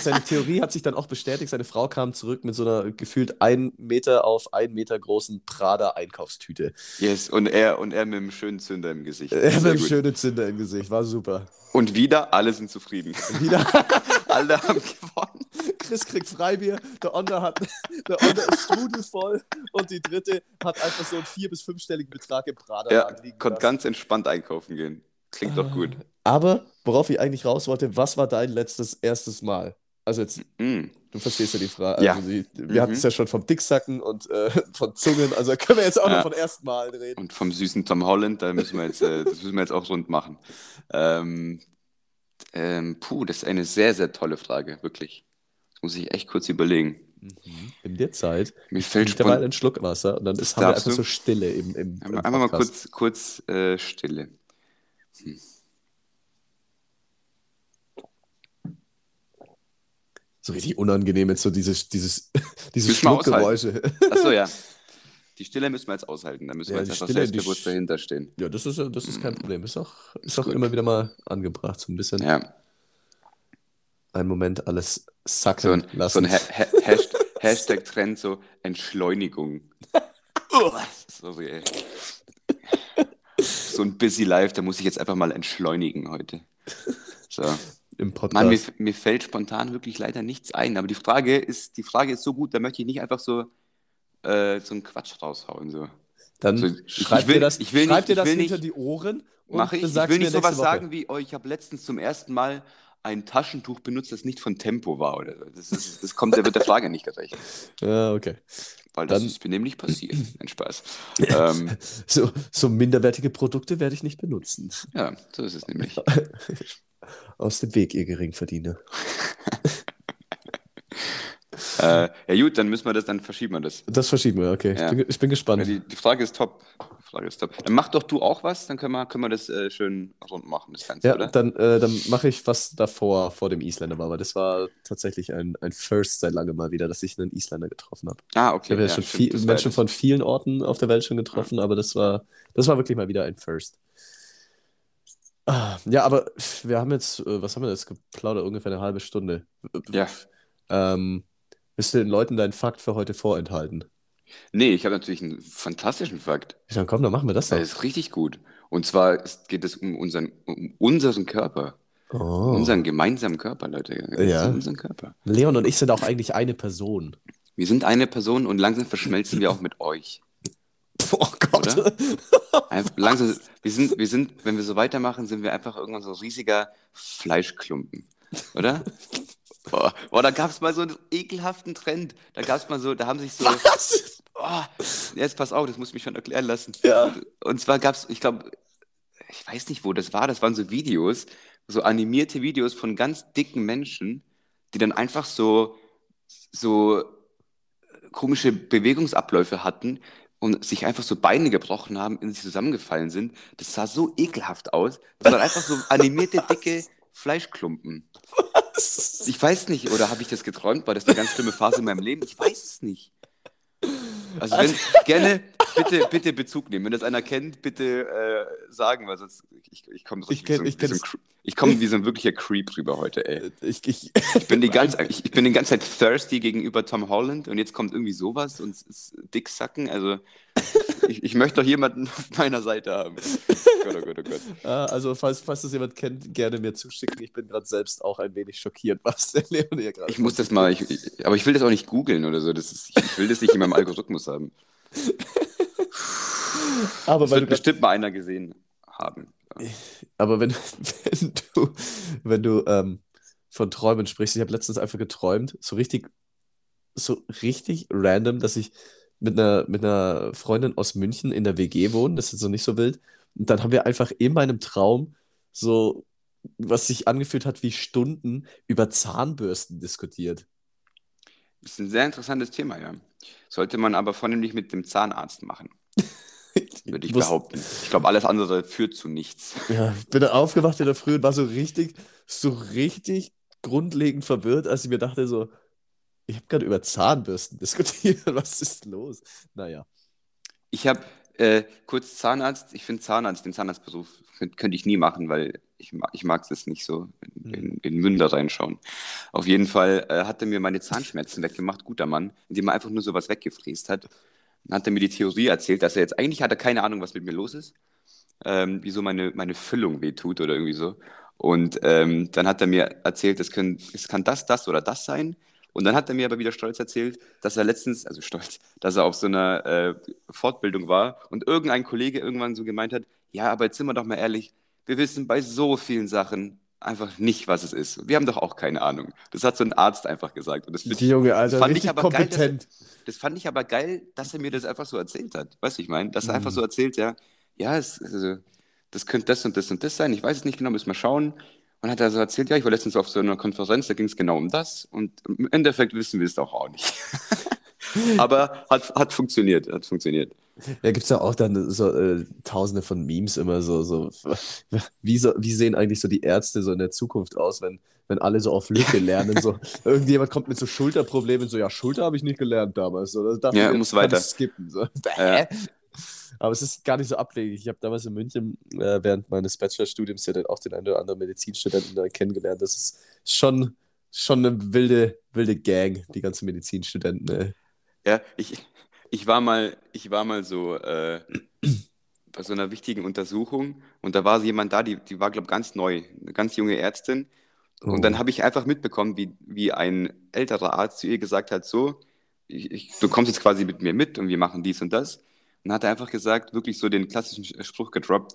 [SPEAKER 2] Seine Theorie hat sich dann auch bestätigt. Seine Frau kam zurück mit so einer gefühlt ein Meter auf ein Meter großen Prada-Einkaufstüte.
[SPEAKER 1] Yes, und er, und er mit einem schönen Zünder im Gesicht.
[SPEAKER 2] Er
[SPEAKER 1] Sehr
[SPEAKER 2] einen
[SPEAKER 1] gut.
[SPEAKER 2] schönen Zünder im Gesicht, war super.
[SPEAKER 1] Und wieder, alle sind zufrieden.
[SPEAKER 2] Wieder,
[SPEAKER 1] alle haben gewonnen.
[SPEAKER 2] Chris kriegt Freibier, der Onder hat, der Onder ist strudelvoll und die dritte hat einfach so einen vier- bis fünfstelligen Betrag im Prada
[SPEAKER 1] Ja, konnte ganz entspannt einkaufen gehen. Klingt doch gut.
[SPEAKER 2] Aber worauf ich eigentlich raus wollte, was war dein letztes erstes Mal? Also jetzt,
[SPEAKER 1] Mm.
[SPEAKER 2] du verstehst ja die Frage.
[SPEAKER 1] Ja.
[SPEAKER 2] Also die, wir
[SPEAKER 1] Mhm.
[SPEAKER 2] hatten es ja schon vom Dicksacken und äh, von Zungen, also können wir jetzt auch
[SPEAKER 1] Ja.
[SPEAKER 2] noch von ersten Mal reden.
[SPEAKER 1] Und vom süßen Tom Holland, da müssen wir jetzt, äh, das müssen wir jetzt auch rund machen. Ähm, ähm, puh, das ist eine sehr, sehr tolle Frage, wirklich. Das muss ich echt kurz überlegen.
[SPEAKER 2] In der Zeit
[SPEAKER 1] Mir fällt
[SPEAKER 2] mal
[SPEAKER 1] spontan.
[SPEAKER 2] einen Schluck Wasser und dann ist, haben wir einfach
[SPEAKER 1] du.
[SPEAKER 2] so Stille im, im, im
[SPEAKER 1] Einfach mal kurz, kurz äh, Stille.
[SPEAKER 2] So richtig unangenehm jetzt so dieses, dieses, diese Schluckgeräusche.
[SPEAKER 1] Achso, ja. Die Stille müssen wir jetzt aushalten. Da müssen
[SPEAKER 2] Ja,
[SPEAKER 1] wir jetzt einfach
[SPEAKER 2] Stille,
[SPEAKER 1] selbstbewusst
[SPEAKER 2] Sch-
[SPEAKER 1] dahinter stehen.
[SPEAKER 2] Ja, das ist, das ist kein Problem. Ist auch, ist auch
[SPEAKER 1] gut.
[SPEAKER 2] immer wieder mal angebracht. So ein bisschen
[SPEAKER 1] Ja,
[SPEAKER 2] einen Moment alles
[SPEAKER 1] so
[SPEAKER 2] sacken
[SPEAKER 1] ein, so
[SPEAKER 2] lassen.
[SPEAKER 1] ein ha ha Hashtag, Hashtag-Trend, so Entschleunigung. Sorry, ey. So ein busy life, da muss ich jetzt einfach mal entschleunigen heute. So.
[SPEAKER 2] Im Podcast.
[SPEAKER 1] Mann, mir, mir fällt spontan wirklich leider nichts ein. Aber die Frage ist, die Frage ist so gut, da möchte ich nicht einfach so, äh, so einen Quatsch raushauen. So.
[SPEAKER 2] Dann
[SPEAKER 1] Also,
[SPEAKER 2] schreib
[SPEAKER 1] will-
[SPEAKER 2] dir das,
[SPEAKER 1] ich will
[SPEAKER 2] schreib
[SPEAKER 1] nicht-
[SPEAKER 2] dir das
[SPEAKER 1] will
[SPEAKER 2] hinter
[SPEAKER 1] nicht-
[SPEAKER 2] die Ohren und
[SPEAKER 1] Mache ich. Ich will nicht sowas
[SPEAKER 2] Woche.
[SPEAKER 1] sagen wie, oh, ich habe letztens zum ersten Mal ein Taschentuch benutzt, das nicht von Tempo war. Oder so. das, ist, das kommt, der wird der Frage nicht gerecht.
[SPEAKER 2] Ja, okay.
[SPEAKER 1] Weil das
[SPEAKER 2] Dann-
[SPEAKER 1] ist mir nämlich passiert. Ein Spaß. ähm,
[SPEAKER 2] So, so minderwertige Produkte werde ich nicht benutzen.
[SPEAKER 1] ja, so ist es nämlich.
[SPEAKER 2] Aus dem Weg, ihr Geringverdiener.
[SPEAKER 1] äh, ja gut, dann müssen wir das, dann verschieben wir das.
[SPEAKER 2] Das verschieben wir, okay.
[SPEAKER 1] Ja.
[SPEAKER 2] Ich, bin, ich bin gespannt.
[SPEAKER 1] die, die Frage ist top. Die Frage ist top. Dann mach doch du auch was, dann können wir, können wir das äh, schön rund machen, das Ganze,
[SPEAKER 2] Ja,
[SPEAKER 1] oder?
[SPEAKER 2] dann, äh, dann mache ich was davor, vor dem Isländer war, weil das war tatsächlich ein, ein First seit langem mal wieder, dass ich einen Isländer getroffen habe.
[SPEAKER 1] Ah,
[SPEAKER 2] Ich
[SPEAKER 1] okay.
[SPEAKER 2] habe ja,
[SPEAKER 1] ja,
[SPEAKER 2] schon
[SPEAKER 1] stimmt,
[SPEAKER 2] viel, Menschen von vielen Orten auf der Welt schon getroffen, aber das war, das war wirklich mal wieder ein First. Ah, Ja, aber wir haben jetzt, äh, was haben wir jetzt geplaudert? Ungefähr eine halbe Stunde.
[SPEAKER 1] Ja.
[SPEAKER 2] Ähm, willst du den Leuten deinen Fakt für heute vorenthalten?
[SPEAKER 1] Nee, ich habe natürlich einen fantastischen Fakt.
[SPEAKER 2] Ich sag, komm, dann machen wir das
[SPEAKER 1] Das
[SPEAKER 2] doch.
[SPEAKER 1] ist richtig gut. Und zwar ist, geht es um unseren, um unseren Körper.
[SPEAKER 2] Oh.
[SPEAKER 1] Unseren gemeinsamen Körper, Leute. Es
[SPEAKER 2] Ja.
[SPEAKER 1] Unseren Körper.
[SPEAKER 2] Leon und ich sind auch eigentlich eine Person.
[SPEAKER 1] Wir sind eine Person und langsam verschmelzen wir auch mit euch.
[SPEAKER 2] Oh Gott.
[SPEAKER 1] Langsam, wir sind, wir sind, wenn wir so weitermachen, sind wir einfach irgendwann so ein riesiger Fleischklumpen. Oder? Boah, boah da gab es mal so einen ekelhaften Trend. Da gab es mal so, da haben sich so.
[SPEAKER 2] Was?
[SPEAKER 1] Oh, jetzt pass auf, das muss ich mich schon erklären lassen.
[SPEAKER 2] Ja.
[SPEAKER 1] Und zwar gab es, ich glaube, ich weiß nicht, wo das war, das waren so Videos, so animierte Videos von ganz dicken Menschen, die dann einfach so, so komische Bewegungsabläufe hatten und sich einfach so Beine gebrochen haben, in sich zusammengefallen sind. Das sah so ekelhaft aus. Das waren einfach so animierte, dicke Fleischklumpen. Was? Ich weiß nicht, oder habe ich das geträumt? War das eine ganz schlimme Phase in meinem Leben? Ich weiß es nicht. Also wenn, gerne, bitte, bitte Bezug nehmen. Wenn das einer kennt, bitte äh, sagen, weil sonst ich, ich komme
[SPEAKER 2] ich kenn,
[SPEAKER 1] so,
[SPEAKER 2] ich
[SPEAKER 1] wie, so ich komm wie so ein wirklicher Creep rüber heute, ey. Ich, ich, ich, bin die ganze, ich, ich bin die ganze Zeit thirsty gegenüber Tom Holland und jetzt kommt irgendwie sowas und ist Dicksacken. Also ich, ich möchte doch jemanden auf meiner Seite haben.
[SPEAKER 2] Gott, oh Gott, oh Gott. Ah, also falls, falls das jemand kennt, gerne mir zuschicken. Ich bin gerade selbst auch ein wenig schockiert, was der
[SPEAKER 1] Leon hier gerade Ich muss das mal, ich, aber ich will das auch nicht googeln oder so. Das ist, ich will das nicht in meinem Algorithmus haben. Aber das wird bestimmt mal einer gesehen haben.
[SPEAKER 2] Aber wenn, wenn du, wenn du ähm, von Träumen sprichst, ich habe letztens einfach geträumt, so richtig, so richtig random, dass ich mit einer, mit einer Freundin aus München in der WG wohne, das ist so nicht so wild. Und dann haben wir einfach in meinem Traum so, was sich angefühlt hat wie Stunden, über Zahnbürsten diskutiert.
[SPEAKER 1] Das ist ein sehr interessantes Thema, ja. Sollte man aber vornehmlich mit dem Zahnarzt machen. Würde ich behaupten. Ich glaube, alles andere führt zu nichts.
[SPEAKER 2] Ja, ich bin da aufgewacht in der Früh und war so richtig, so richtig grundlegend verwirrt, als ich mir dachte, so, ich habe gerade über Zahnbürsten diskutiert. Was ist los? Naja.
[SPEAKER 1] Ich habe äh, kurz Zahnarzt. Ich finde Zahnarzt, den Zahnarztberuf könnte ich nie machen, weil ich, ich mag es nicht so in, hm. in, in, Münder reinschauen. Auf jeden Fall äh, hat er mir meine Zahnschmerzen weggemacht, guter Mann, indem er einfach nur sowas weggefräst hat. Dann hat er mir die Theorie erzählt, dass er jetzt eigentlich hat er keine Ahnung, was mit mir los ist, ähm, wieso meine, meine Füllung wehtut oder irgendwie so. Und ähm, dann hat er mir erzählt, es, können, es kann das, das oder das sein. Und dann hat er mir aber wieder stolz erzählt, dass er letztens, also stolz, dass er auf so einer äh, Fortbildung war und irgendein Kollege irgendwann so gemeint hat, ja, aber jetzt sind wir doch mal ehrlich, wir wissen bei so vielen Sachen einfach nicht, was es ist. Wir haben doch auch keine Ahnung. Das hat so ein Arzt einfach gesagt. Und das,
[SPEAKER 2] Die Junge, Alter,
[SPEAKER 1] fand ich aber kompetent. Geil, dass, das fand ich aber geil, dass er mir das einfach so erzählt hat. Weißt du, ich meine? Dass er mhm. einfach so erzählt, ja, ja, es, also, das könnte das und das und das sein. Ich weiß es nicht genau, müssen wir schauen. Und hat er so erzählt, ja, ich war letztens auf so einer Konferenz, da ging es genau um das. Und im Endeffekt wissen wir es doch auch nicht. Aber hat, hat funktioniert, hat funktioniert.
[SPEAKER 2] Ja, gibt es ja auch dann so äh, tausende von Memes immer so, so, wie so, wie sehen eigentlich so die Ärzte so in der Zukunft aus, wenn, wenn alle so auf Lücke lernen, so, irgendjemand kommt mit so Schulterproblemen, so, ja, Schulter habe ich nicht gelernt damals, so,
[SPEAKER 1] das ja, muss weiter. Skippen,
[SPEAKER 2] so. Ja. Aber es ist gar nicht so abwegig. Ich habe damals in München äh, während meines Bachelorstudiums ja dann auch den einen oder anderen Medizinstudenten da kennengelernt. Das ist schon, schon eine wilde, wilde Gang, die ganzen Medizinstudenten. Ey.
[SPEAKER 1] Ja, ich, ich, war mal, ich war mal so äh, bei so einer wichtigen Untersuchung und da war jemand da, die, die war, glaube ich, ganz neu, eine ganz junge Ärztin. Oh. Und dann oh. habe ich einfach mitbekommen, wie, wie ein älterer Arzt zu ihr gesagt hat: So, ich, ich, du kommst jetzt quasi mit mir mit und wir machen dies und das. Und hat er einfach gesagt, wirklich so den klassischen Spruch gedroppt,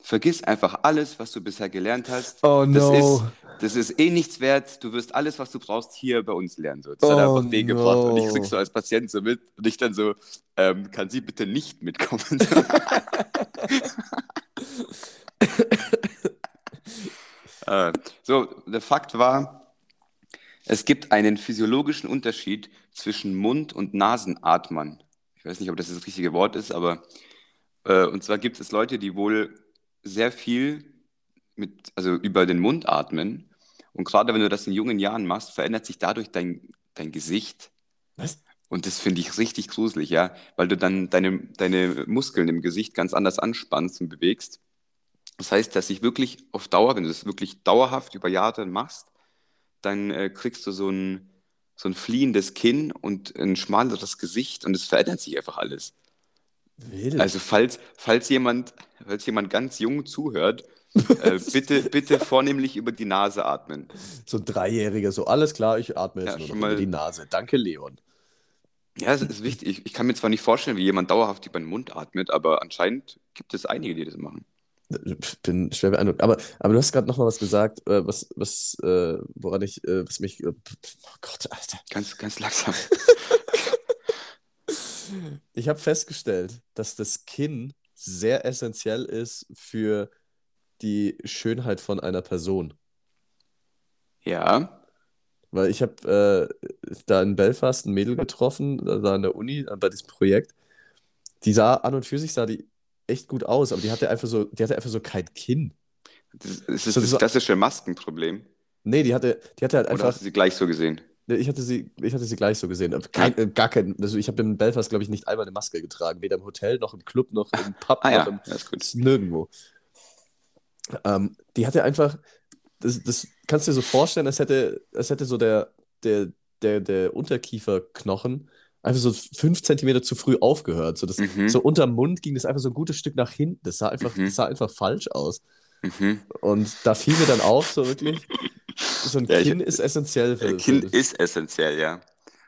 [SPEAKER 1] vergiss einfach alles, was du bisher gelernt hast.
[SPEAKER 2] Oh no.
[SPEAKER 1] Das ist, das ist eh nichts wert. Du wirst alles, was du brauchst, hier bei uns lernen. So, das oh hat einfach beigebracht. No. Und ich krieg so als Patient so mit. Und ich dann so, ähm, kann sie bitte nicht mitkommen? äh, so, der Fakt war, es gibt einen physiologischen Unterschied zwischen Mund- und Nasenatmern ich weiß nicht, ob das das richtige Wort ist, aber äh, und zwar gibt es Leute, die wohl sehr viel mit, also über den Mund atmen. Und gerade wenn du das in jungen Jahren machst, verändert sich dadurch dein, dein Gesicht.
[SPEAKER 2] Was?
[SPEAKER 1] Und das finde ich richtig gruselig, ja, weil du dann deine, deine Muskeln im Gesicht ganz anders anspannst und bewegst. Das heißt, dass sich wirklich auf Dauer, wenn du das wirklich dauerhaft über Jahre machst, dann äh, kriegst du so ein, so ein fliehendes Kinn und ein schmaleres Gesicht und es verändert sich einfach alles. Wild. Also falls, falls, jemand, falls jemand ganz jung zuhört, äh, bitte, bitte vornehmlich über die Nase atmen.
[SPEAKER 2] So ein Dreijähriger, so alles klar, ich atme jetzt ja, nur noch mal... über die Nase. Danke, Leon.
[SPEAKER 1] Ja, es ist wichtig. Ich, ich kann mir zwar nicht vorstellen, wie jemand dauerhaft über den Mund atmet, aber anscheinend gibt es einige, die das machen.
[SPEAKER 2] Ich bin schwer beeindruckt. Aber, aber du hast gerade noch mal was gesagt, äh, was, was, äh, woran ich, äh, was mich, oh Gott, Alter.
[SPEAKER 1] Ganz, ganz langsam.
[SPEAKER 2] ich habe festgestellt, dass das Kinn sehr essentiell ist für die Schönheit von einer Person.
[SPEAKER 1] Ja.
[SPEAKER 2] Weil ich habe äh, da in Belfast ein Mädel getroffen, da an der Uni, äh, bei diesem Projekt. Die sah an und für sich sah die echt gut aus, aber die hatte einfach so, die hatte einfach so kein Kinn.
[SPEAKER 1] Das ist das, das klassische Maskenproblem.
[SPEAKER 2] Nee, die hatte, die hatte halt
[SPEAKER 1] Oder
[SPEAKER 2] einfach.
[SPEAKER 1] hast du sie gleich so gesehen?
[SPEAKER 2] Ich hatte sie, ich hatte sie gleich so gesehen. Kein, äh, gar kein, also ich habe in Belfast, glaube ich, nicht einmal eine Maske getragen. Weder im Hotel, noch im Club, noch im Pub,
[SPEAKER 1] Ah
[SPEAKER 2] noch
[SPEAKER 1] ja,
[SPEAKER 2] im, nirgendwo. Ähm, die hatte einfach, das, das kannst du dir so vorstellen, als hätte, als hätte so der, der, der, der Unterkieferknochen einfach so fünf Zentimeter zu früh aufgehört. So, das,
[SPEAKER 1] Mhm.
[SPEAKER 2] so unterm Mund ging das einfach so ein gutes Stück nach hinten. Das sah einfach,
[SPEAKER 1] Mhm.
[SPEAKER 2] das sah einfach falsch aus.
[SPEAKER 1] Mhm.
[SPEAKER 2] Und da fiel mir dann auf, so wirklich, so ein
[SPEAKER 1] Ja, ich-
[SPEAKER 2] Kinn ist essentiell für,
[SPEAKER 1] Äh, Kinn
[SPEAKER 2] für
[SPEAKER 1] ist essentiell, ja.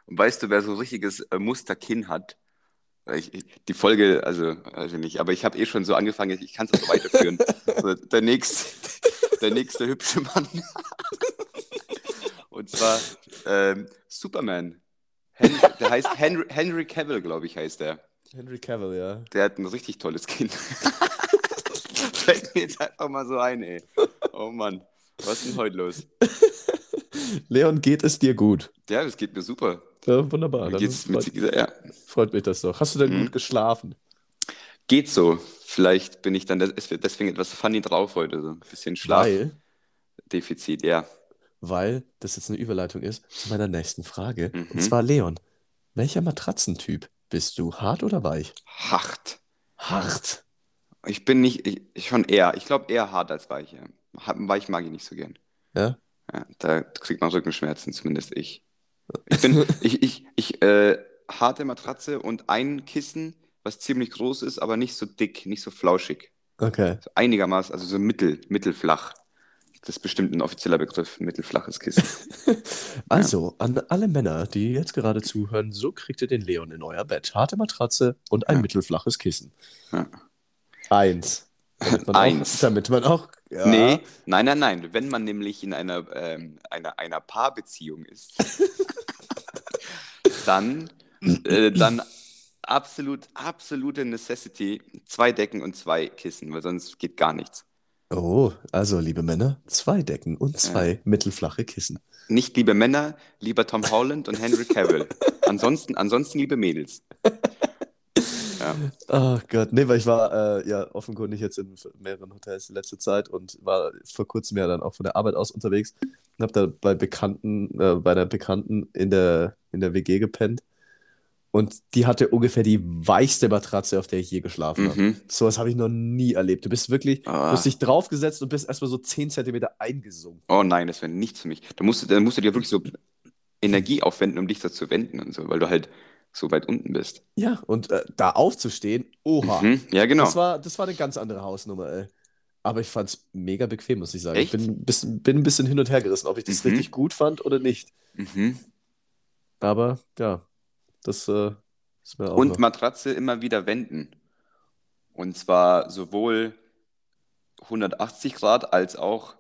[SPEAKER 1] Und weißt du, wer so ein richtiges äh, Musterkinn hat? Äh, Ich, ich- die Folge, also, also nicht, aber ich habe eh schon so angefangen, ich kann es auch so weiterführen. so, der, nächste, der nächste hübsche Mann. Und zwar ähm, Superman. Hen der heißt Henry, Henry Cavill, glaube ich, heißt der.
[SPEAKER 2] Henry Cavill, ja.
[SPEAKER 1] Der hat ein richtig tolles Kinn. Fällt mir jetzt einfach mal so ein, ey. Oh Mann, was ist denn heute los?
[SPEAKER 2] Leon, geht es dir gut?
[SPEAKER 1] Ja, das geht mir super.
[SPEAKER 2] Ja, wunderbar.
[SPEAKER 1] Mir geht's mit,
[SPEAKER 2] freut,
[SPEAKER 1] ja,
[SPEAKER 2] freut mich das doch. Hast du denn
[SPEAKER 1] Mhm.
[SPEAKER 2] gut geschlafen?
[SPEAKER 1] Geht so. Vielleicht bin ich dann des- deswegen etwas funny drauf heute. So ein bisschen Schlafdefizit, ja.
[SPEAKER 2] weil das jetzt eine Überleitung ist zu meiner nächsten Frage.
[SPEAKER 1] Mhm.
[SPEAKER 2] Und zwar, Leon, welcher Matratzentyp bist du? Hart oder weich?
[SPEAKER 1] Hart.
[SPEAKER 2] Hart.
[SPEAKER 1] Ich bin nicht, ich, schon eher, ich glaube eher hart als weich. Ja. Weich mag ich nicht so gern.
[SPEAKER 2] Ja?
[SPEAKER 1] Ja, da kriegt man Rückenschmerzen, zumindest ich. Ich bin, ich, ich, ich, äh, harte Matratze und ein Kissen, was ziemlich groß ist, aber nicht so dick, nicht so flauschig.
[SPEAKER 2] Okay.
[SPEAKER 1] So einigermaßen, also so mittel, mittelflach. Das ist bestimmt ein offizieller Begriff, mittelflaches Kissen.
[SPEAKER 2] Also, an alle Männer, die jetzt gerade zuhören, so kriegt ihr den Leon in euer Bett. Harte Matratze und ein
[SPEAKER 1] Ja.
[SPEAKER 2] mittelflaches Kissen.
[SPEAKER 1] Ja.
[SPEAKER 2] Eins.
[SPEAKER 1] Eins.
[SPEAKER 2] Auch, damit man auch. Ja,
[SPEAKER 1] Nee, nein, nein, nein. Wenn man nämlich in einer, ähm, einer, einer Paarbeziehung ist, dann, äh, dann absolut, absolute Necessity, zwei Decken und zwei Kissen, weil sonst geht gar nichts.
[SPEAKER 2] Oh, also, liebe Männer, zwei Decken und zwei mittelflache Kissen.
[SPEAKER 1] Nicht liebe Männer, lieber Tom Holland und Henry Cavill. Ansonsten, ansonsten liebe Mädels. Ja.
[SPEAKER 2] Oh Gott, nee, weil ich war äh, ja offenkundig jetzt in mehreren Hotels in letzter Zeit und war vor kurzem ja dann auch von der Arbeit aus unterwegs und habe da bei Bekannten, äh, bei einer Bekannten in der, in der WG gepennt und die hatte ungefähr die weichste Matratze, auf der ich je geschlafen habe.
[SPEAKER 1] Mhm.
[SPEAKER 2] Sowas habe ich noch nie erlebt. Du bist wirklich,
[SPEAKER 1] Ah.
[SPEAKER 2] du hast dich draufgesetzt und bist erstmal so 10 Zentimeter eingesunken.
[SPEAKER 1] Oh nein, das wäre nichts für mich. Da musst du, da musst du dir wirklich so Energie aufwenden, um dich da zu wenden und so, weil du halt so weit unten bist.
[SPEAKER 2] Ja, und äh, da aufzustehen, oha.
[SPEAKER 1] Mhm. Ja, genau.
[SPEAKER 2] Das war, das war eine ganz andere Hausnummer, ey. Aber ich fand es mega bequem, muss ich sagen.
[SPEAKER 1] Echt?
[SPEAKER 2] Ich bin ein bisschen, bin ein bisschen hin und her gerissen, ob ich das
[SPEAKER 1] Mhm.
[SPEAKER 2] richtig gut fand oder nicht.
[SPEAKER 1] Mhm.
[SPEAKER 2] Aber ja, das äh, ist mir auch
[SPEAKER 1] Und
[SPEAKER 2] noch.
[SPEAKER 1] Matratze immer wieder wenden. Und zwar sowohl 180 Grad als auch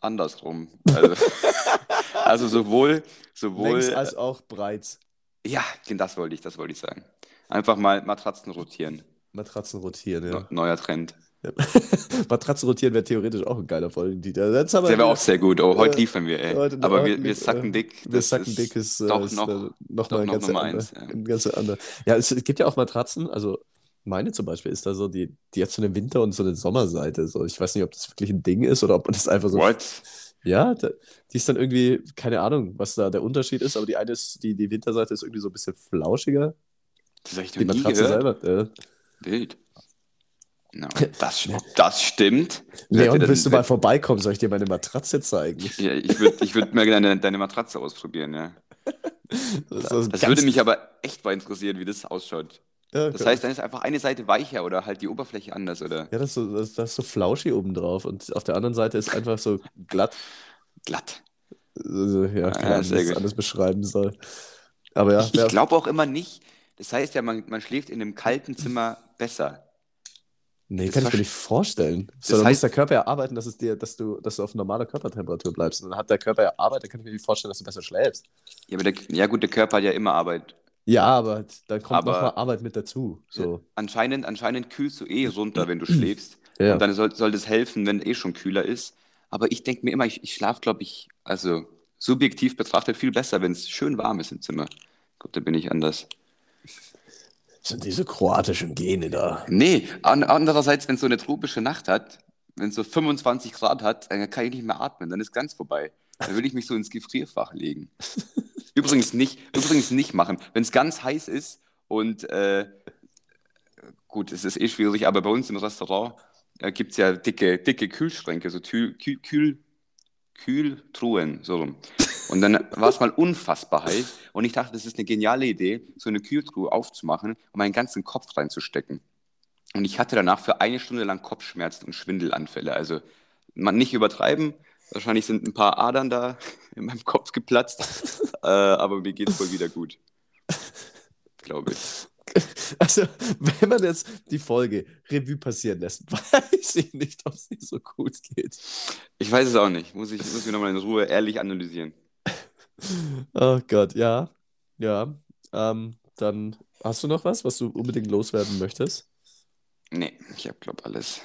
[SPEAKER 1] andersrum. Also, also sowohl, sowohl,
[SPEAKER 2] Längs als auch breit.
[SPEAKER 1] Ja, das wollte ich, das wollte ich sagen. Einfach mal Matratzen rotieren.
[SPEAKER 2] Matratzen rotieren, ja.
[SPEAKER 1] Neuer Trend.
[SPEAKER 2] Matratzen rotieren wäre theoretisch auch ein geiler Folgentitel. Wir
[SPEAKER 1] Der wäre auch sehr gut. Oh, heute
[SPEAKER 2] Äh,
[SPEAKER 1] liefern wir, ey. Aber wir, wir sacken
[SPEAKER 2] äh,
[SPEAKER 1] dick.
[SPEAKER 2] Wir
[SPEAKER 1] Das
[SPEAKER 2] sacken
[SPEAKER 1] ist
[SPEAKER 2] dick ist, äh,
[SPEAKER 1] doch
[SPEAKER 2] ist,
[SPEAKER 1] noch,
[SPEAKER 2] äh, noch
[SPEAKER 1] doch
[SPEAKER 2] mal ein
[SPEAKER 1] noch Nummer eins, ja.
[SPEAKER 2] ein ganz andere. Ja, es, es gibt ja auch Matratzen, also meine zum Beispiel ist da so, die, die hat so eine Winter- und so eine Sommerseite. So. Ich weiß nicht, ob das wirklich ein Ding ist oder ob man das einfach so.
[SPEAKER 1] What?
[SPEAKER 2] Ja, da, die ist dann irgendwie, keine Ahnung, was da der Unterschied ist, aber die eine ist, die, die Winterseite ist irgendwie so ein bisschen flauschiger.
[SPEAKER 1] Das habe ich
[SPEAKER 2] Die
[SPEAKER 1] nie
[SPEAKER 2] Matratze
[SPEAKER 1] gehört.
[SPEAKER 2] selber. Äh.
[SPEAKER 1] Wild. No, das, das stimmt.
[SPEAKER 2] Leon,
[SPEAKER 1] Dann-
[SPEAKER 2] willst du mal vorbeikommen? Soll ich dir meine Matratze zeigen?
[SPEAKER 1] Ja, ich würde ich würd mal gerne deine, deine Matratze ausprobieren, ja.
[SPEAKER 2] Das,
[SPEAKER 1] Das,
[SPEAKER 2] ganz-
[SPEAKER 1] würde mich aber echt mal interessieren, wie das ausschaut.
[SPEAKER 2] Ja,
[SPEAKER 1] Das
[SPEAKER 2] klar.
[SPEAKER 1] heißt, dann ist einfach eine Seite weicher oder halt die Oberfläche anders, oder?
[SPEAKER 2] Ja, das ist so, das, das ist so flauschig oben drauf und auf der anderen Seite ist einfach so glatt.
[SPEAKER 1] Glatt.
[SPEAKER 2] Also, ja, keine
[SPEAKER 1] ja,
[SPEAKER 2] Ahnung,
[SPEAKER 1] sehr
[SPEAKER 2] wie ich es
[SPEAKER 1] gut.
[SPEAKER 2] anders beschreiben soll. Aber ja,
[SPEAKER 1] Ich, ich glaube auch immer nicht. Das heißt ja, man, man schläft in einem kalten Zimmer besser.
[SPEAKER 2] nee,
[SPEAKER 1] das
[SPEAKER 2] kann ich mir nicht vorstellen.
[SPEAKER 1] Das
[SPEAKER 2] So, da muss
[SPEAKER 1] heißt-
[SPEAKER 2] der Körper ja arbeiten, dass, es dir, dass, du, dass du auf normaler Körpertemperatur bleibst. Und dann hat der Körper ja Arbeit, dann kann ich mir nicht vorstellen, dass du besser schläfst.
[SPEAKER 1] Ja, aber der, ja gut, der Körper hat ja immer Arbeit.
[SPEAKER 2] Ja, aber dann kommt
[SPEAKER 1] Aber-
[SPEAKER 2] nochmal Arbeit mit dazu. So.
[SPEAKER 1] Anscheinend, anscheinend kühlst du eh runter, wenn du schläfst.
[SPEAKER 2] Ja.
[SPEAKER 1] Und dann soll, soll das helfen, wenn eh schon kühler ist. Aber ich denke mir immer, ich, ich schlafe, glaube ich, also subjektiv betrachtet viel besser, wenn es schön warm ist im Zimmer. Ich glaube, da bin ich anders.
[SPEAKER 2] Das sind diese kroatischen Gene da.
[SPEAKER 1] Nee, an, andererseits, wenn es so eine tropische Nacht hat, wenn es so 25 Grad hat, dann kann ich nicht mehr atmen, dann ist ganz vorbei. Dann will ich mich so ins Gefrierfach legen. übrigens nicht, übrigens nicht machen. Wenn es ganz heiß ist und äh, gut, es ist eh schwierig, aber bei uns im Restaurant äh, gibt es ja dicke, dicke Kühlschränke, so Kühl, Kühl, Kühltruhen, so rum. Und dann war es mal unfassbar heiß und ich dachte, das ist eine geniale Idee, so eine Kühltruhe aufzumachen und meinen ganzen Kopf reinzustecken. Und ich hatte danach für eine Stunde lang Kopfschmerzen und Schwindelanfälle. Also man nicht übertreiben. Wahrscheinlich sind ein paar Adern da in meinem Kopf geplatzt. äh, aber mir geht es wohl wieder gut. Glaube ich.
[SPEAKER 2] Also, wenn man jetzt die Folge Revue passieren lässt, weiß ich nicht, ob es nicht so gut geht.
[SPEAKER 1] Ich weiß es auch nicht. Muss ich muss mir nochmal in Ruhe ehrlich analysieren.
[SPEAKER 2] Oh Gott, ja. Ja. Ähm, dann hast du noch was, was du unbedingt loswerden möchtest?
[SPEAKER 1] Nee, ich habe, glaube alles.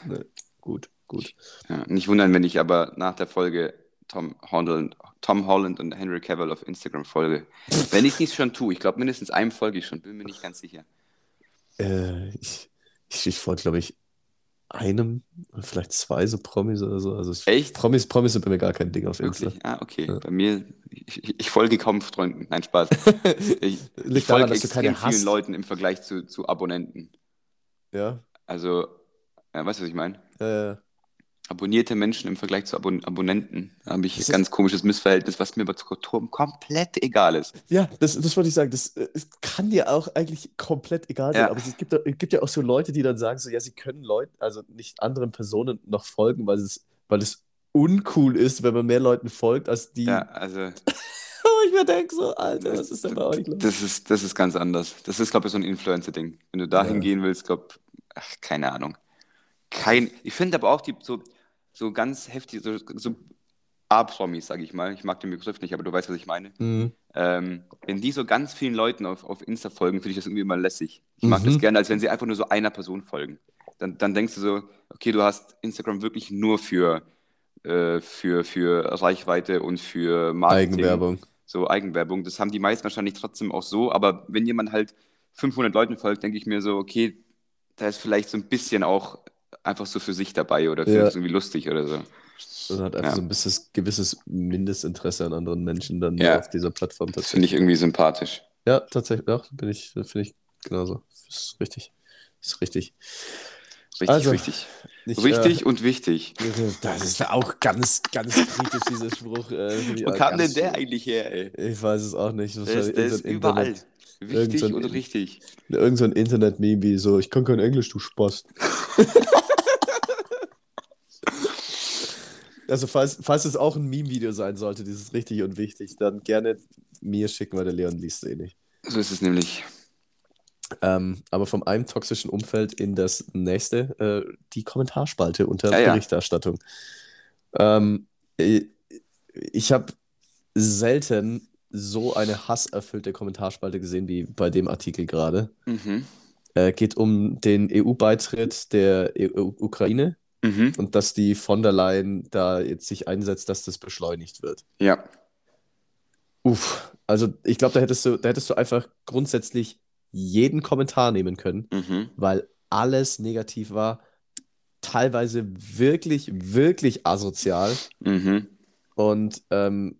[SPEAKER 2] Gut, gut.
[SPEAKER 1] Ja, nicht wundern, wenn ich aber nach der Folge Tom Holland, Tom Holland und Henry Cavill auf Instagram folge. Wenn ich es nicht schon tue. Ich glaube, mindestens einem folge ich schon. Bin mir nicht ganz sicher.
[SPEAKER 2] Äh, ich ich, ich folge, glaube ich, einem, vielleicht zwei so Promis oder so. Also ich,
[SPEAKER 1] Echt?
[SPEAKER 2] Promis, Promis sind bei mir gar kein Ding auf Insta.
[SPEAKER 1] Wirklich? Ah, okay.
[SPEAKER 2] Ja.
[SPEAKER 1] Bei mir, ich, ich- folge kaum Freunden. Nein, Spaß. Ich, ich folge
[SPEAKER 2] daran,
[SPEAKER 1] extrem vielen
[SPEAKER 2] hast.
[SPEAKER 1] Leuten im Vergleich zu, zu Abonnenten.
[SPEAKER 2] Ja.
[SPEAKER 1] Also, äh, weißt du, was ich meine?
[SPEAKER 2] Äh,
[SPEAKER 1] Abonnierte Menschen im Vergleich zu Abon Abonnenten. Da habe ich
[SPEAKER 2] Das
[SPEAKER 1] ein ganz komisches Missverhältnis, was mir aber zu Turm komplett egal ist.
[SPEAKER 2] ja, das, das wollte ich sagen. Das, äh, es kann dir auch eigentlich komplett egal sein.
[SPEAKER 1] Ja.
[SPEAKER 2] Aber es gibt, es gibt ja auch so Leute, die dann sagen, so, ja, sie können Leuten, also nicht anderen Personen noch folgen, weil es, weil es uncool ist, wenn man mehr Leuten folgt, als die.
[SPEAKER 1] Ja, also,
[SPEAKER 2] ich mir denke so, Alter, was ist denn bei euch los?
[SPEAKER 1] das ist, das ist ganz anders. Das ist, glaube ich, so ein Influencer-Ding. Wenn du dahin
[SPEAKER 2] Ja.
[SPEAKER 1] gehen willst, glaube ach, keine Ahnung. Kein, ich finde aber auch die so, so ganz heftig, so, so A-Promis, sage ich mal. Ich mag den Begriff nicht, aber du weißt, was ich meine.
[SPEAKER 2] Mhm.
[SPEAKER 1] Ähm, wenn die so ganz vielen Leuten auf, auf Insta folgen, finde ich das irgendwie immer lässig. Ich mag
[SPEAKER 2] Mhm.
[SPEAKER 1] das gerne, als wenn sie einfach nur so einer Person folgen. Dann, dann denkst du so, okay, du hast Instagram wirklich nur für, äh, für, für Reichweite und für Marketing.
[SPEAKER 2] Eigenwerbung.
[SPEAKER 1] So Eigenwerbung. Das haben die meisten wahrscheinlich trotzdem auch so, aber wenn jemand halt 500 Leuten folgt, denke ich mir so, okay, da ist vielleicht so ein bisschen auch einfach so für sich dabei oder findet es irgendwie lustig oder so.
[SPEAKER 2] Und hat einfach
[SPEAKER 1] Ja.
[SPEAKER 2] so ein bisschen, gewisses Mindestinteresse an anderen Menschen dann
[SPEAKER 1] Ja.
[SPEAKER 2] auf dieser Plattform
[SPEAKER 1] Das finde ich irgendwie sympathisch.
[SPEAKER 2] Ja, tatsächlich, ja, bin ich, finde ich genauso. Ist richtig. Ist richtig.
[SPEAKER 1] Richtig,
[SPEAKER 2] Also,
[SPEAKER 1] richtig.
[SPEAKER 2] Ich,
[SPEAKER 1] Richtig und wichtig.
[SPEAKER 2] Äh, das ist auch ganz, ganz kritisch, dieser Spruch. Äh,
[SPEAKER 1] Wo
[SPEAKER 2] auch
[SPEAKER 1] kam denn der eigentlich her, ey?
[SPEAKER 2] Ich weiß es auch nicht.
[SPEAKER 1] Ist,
[SPEAKER 2] Wahrscheinlich
[SPEAKER 1] der ist überall.
[SPEAKER 2] Internet-
[SPEAKER 1] Wichtig
[SPEAKER 2] so
[SPEAKER 1] und richtig.
[SPEAKER 2] Irgend so ein Internet-Meme wie so, ich kann kein Englisch, du Spaß. also falls, falls es auch ein Meme-Video sein sollte, dieses richtig und wichtig, dann gerne mir schicken, weil der Leon liest es eh nicht.
[SPEAKER 1] So ist es nämlich.
[SPEAKER 2] Ähm, aber vom einem toxischen Umfeld in das nächste, äh, die Kommentarspalte unter
[SPEAKER 1] Ja, ja.
[SPEAKER 2] Berichterstattung. Ähm, ich ich habe selten so eine hasserfüllte Kommentarspalte gesehen wie bei dem Artikel gerade.
[SPEAKER 1] Mhm.
[SPEAKER 2] Äh, geht um den EU-Beitritt der EU Ukraine
[SPEAKER 1] Mhm.
[SPEAKER 2] und dass die von der Leyen da jetzt sich einsetzt, dass das beschleunigt wird.
[SPEAKER 1] Ja.
[SPEAKER 2] Uff, also ich glaube, da hättest du, da hättest du einfach grundsätzlich jeden Kommentar nehmen können,
[SPEAKER 1] Mhm.
[SPEAKER 2] weil alles negativ war, teilweise wirklich, wirklich asozial.
[SPEAKER 1] Mhm.
[SPEAKER 2] Und ähm,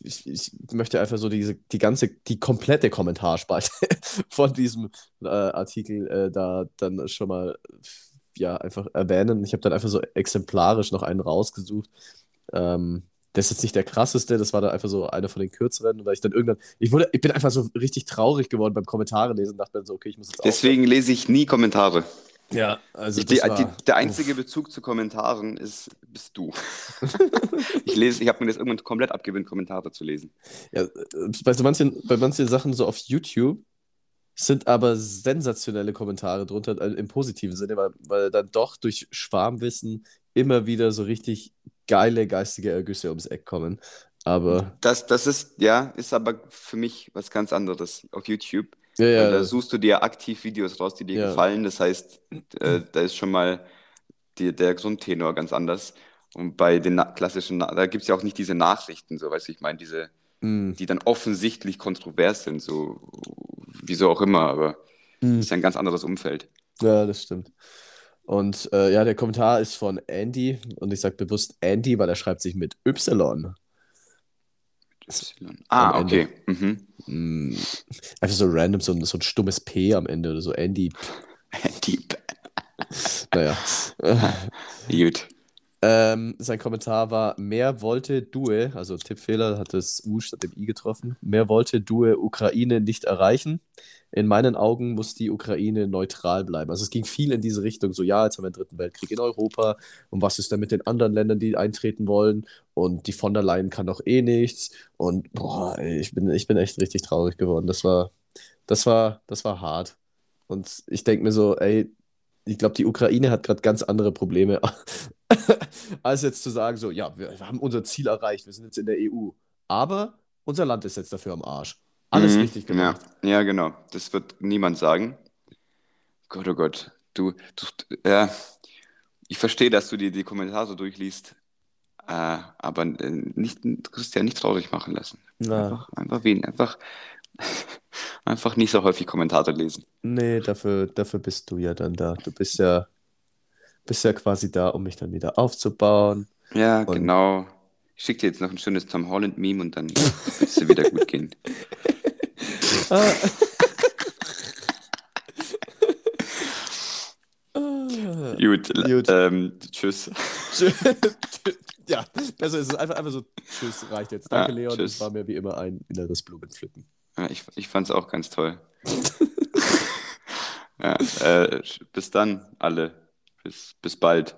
[SPEAKER 2] ich, ich möchte einfach so diese, die ganze, die komplette Kommentarspalte von diesem äh, Artikel äh, da dann schon mal ja, einfach erwähnen. Ich habe dann einfach so exemplarisch noch einen rausgesucht. Ähm, das ist jetzt nicht der krasseste, das war dann einfach so einer von den kürzeren, weil ich dann irgendwann, ich wurde, ich bin einfach so richtig traurig geworden beim Kommentare lesen dachte mir so, okay, ich muss jetzt
[SPEAKER 1] Deswegen lese ich nie Kommentare.
[SPEAKER 2] aufhören. Ja, also
[SPEAKER 1] Ich,
[SPEAKER 2] das
[SPEAKER 1] die,
[SPEAKER 2] war,
[SPEAKER 1] die, der einzige Bezug zu Kommentaren ist, bist du. ich lese, ich habe mir das irgendwann komplett abgewöhnt, Kommentare zu lesen.
[SPEAKER 2] Ja, äh, bei, so manchen, bei manchen Sachen so auf YouTube sind aber sensationelle Kommentare drunter äh, im positiven Sinne, weil, weil dann doch durch Schwarmwissen immer wieder so richtig geile geistige Ergüsse ums Eck kommen. Aber
[SPEAKER 1] Das, das ist, ja, ist aber für mich was ganz anderes auf YouTube.
[SPEAKER 2] Ja,
[SPEAKER 1] Weil da
[SPEAKER 2] ja,
[SPEAKER 1] suchst du dir aktiv Videos raus, die dir
[SPEAKER 2] ja.
[SPEAKER 1] gefallen. Das heißt, äh, da ist schon mal die, der Grundtenor ganz anders. Und bei den klassischen, da gibt es ja auch nicht diese Nachrichten, so, weißt du, ich meine, diese,
[SPEAKER 2] Mm,
[SPEAKER 1] die dann offensichtlich kontrovers sind, so, wieso auch immer, aber
[SPEAKER 2] mm.
[SPEAKER 1] ist ja ein ganz anderes Umfeld.
[SPEAKER 2] Ja, das stimmt. Und äh, ja, der Kommentar ist von Andy und ich sage bewusst Andy, weil er schreibt sich mit Y
[SPEAKER 1] Y. Ah, okay. Mhm.
[SPEAKER 2] Mm, einfach so random, so ein, so ein stummes P am Ende oder so. Andy.
[SPEAKER 1] Deep.
[SPEAKER 2] Naja.
[SPEAKER 1] Gut.
[SPEAKER 2] Ähm, sein Kommentar war, mehr wollte Due, also Tippfehler, hat das U statt dem I getroffen, mehr wollte Due Ukraine nicht erreichen. In meinen Augen muss die Ukraine neutral bleiben. Also es ging viel in diese Richtung, so ja, jetzt haben wir einen dritten Weltkrieg in Europa und was ist denn mit den anderen Ländern, die eintreten wollen und die von der Leyen kann doch eh nichts und boah, ey, ich bin, ich bin echt richtig traurig geworden. Das war, das war, das war hart. Und ich denke mir so, ey, ich glaube, die Ukraine hat gerade ganz andere Probleme, als jetzt zu sagen, so, ja, wir haben unser Ziel erreicht, wir sind jetzt in der EU. Aber unser Land ist jetzt dafür am Arsch. Alles
[SPEAKER 1] Mhm.
[SPEAKER 2] richtig
[SPEAKER 1] Ja,
[SPEAKER 2] gemacht.
[SPEAKER 1] ja, genau. Das wird niemand sagen. Gott, oh Gott. Du, du ja, ich verstehe, dass du dir die Kommentare so durchliest, äh, aber äh, nicht, Christian nicht traurig machen lassen.
[SPEAKER 2] Na,
[SPEAKER 1] Einfach, einfach wen, einfach, einfach nicht so häufig Kommentare lesen.
[SPEAKER 2] nee, dafür, dafür bist du ja dann da. Du bist ja, bist ja quasi da, um mich dann wieder aufzubauen.
[SPEAKER 1] Ja,
[SPEAKER 2] Und
[SPEAKER 1] genau. Ich schicke dir jetzt noch ein schönes Tom Holland-Meme und dann wird es dir wieder gut gehen.
[SPEAKER 2] Ah. Ah.
[SPEAKER 1] Gut,
[SPEAKER 2] Gut.
[SPEAKER 1] ähm, tschüss.
[SPEAKER 2] Ja, besser ist es einfach, einfach so, tschüss, reicht jetzt. Danke,
[SPEAKER 1] Ja,
[SPEAKER 2] Leon.
[SPEAKER 1] tschüss.
[SPEAKER 2] Es war mir wie immer ein inneres Blumenpflücken.
[SPEAKER 1] Ja, ich ich fand es auch ganz toll. Ja, äh, bis dann, alle. Bis, bis bald.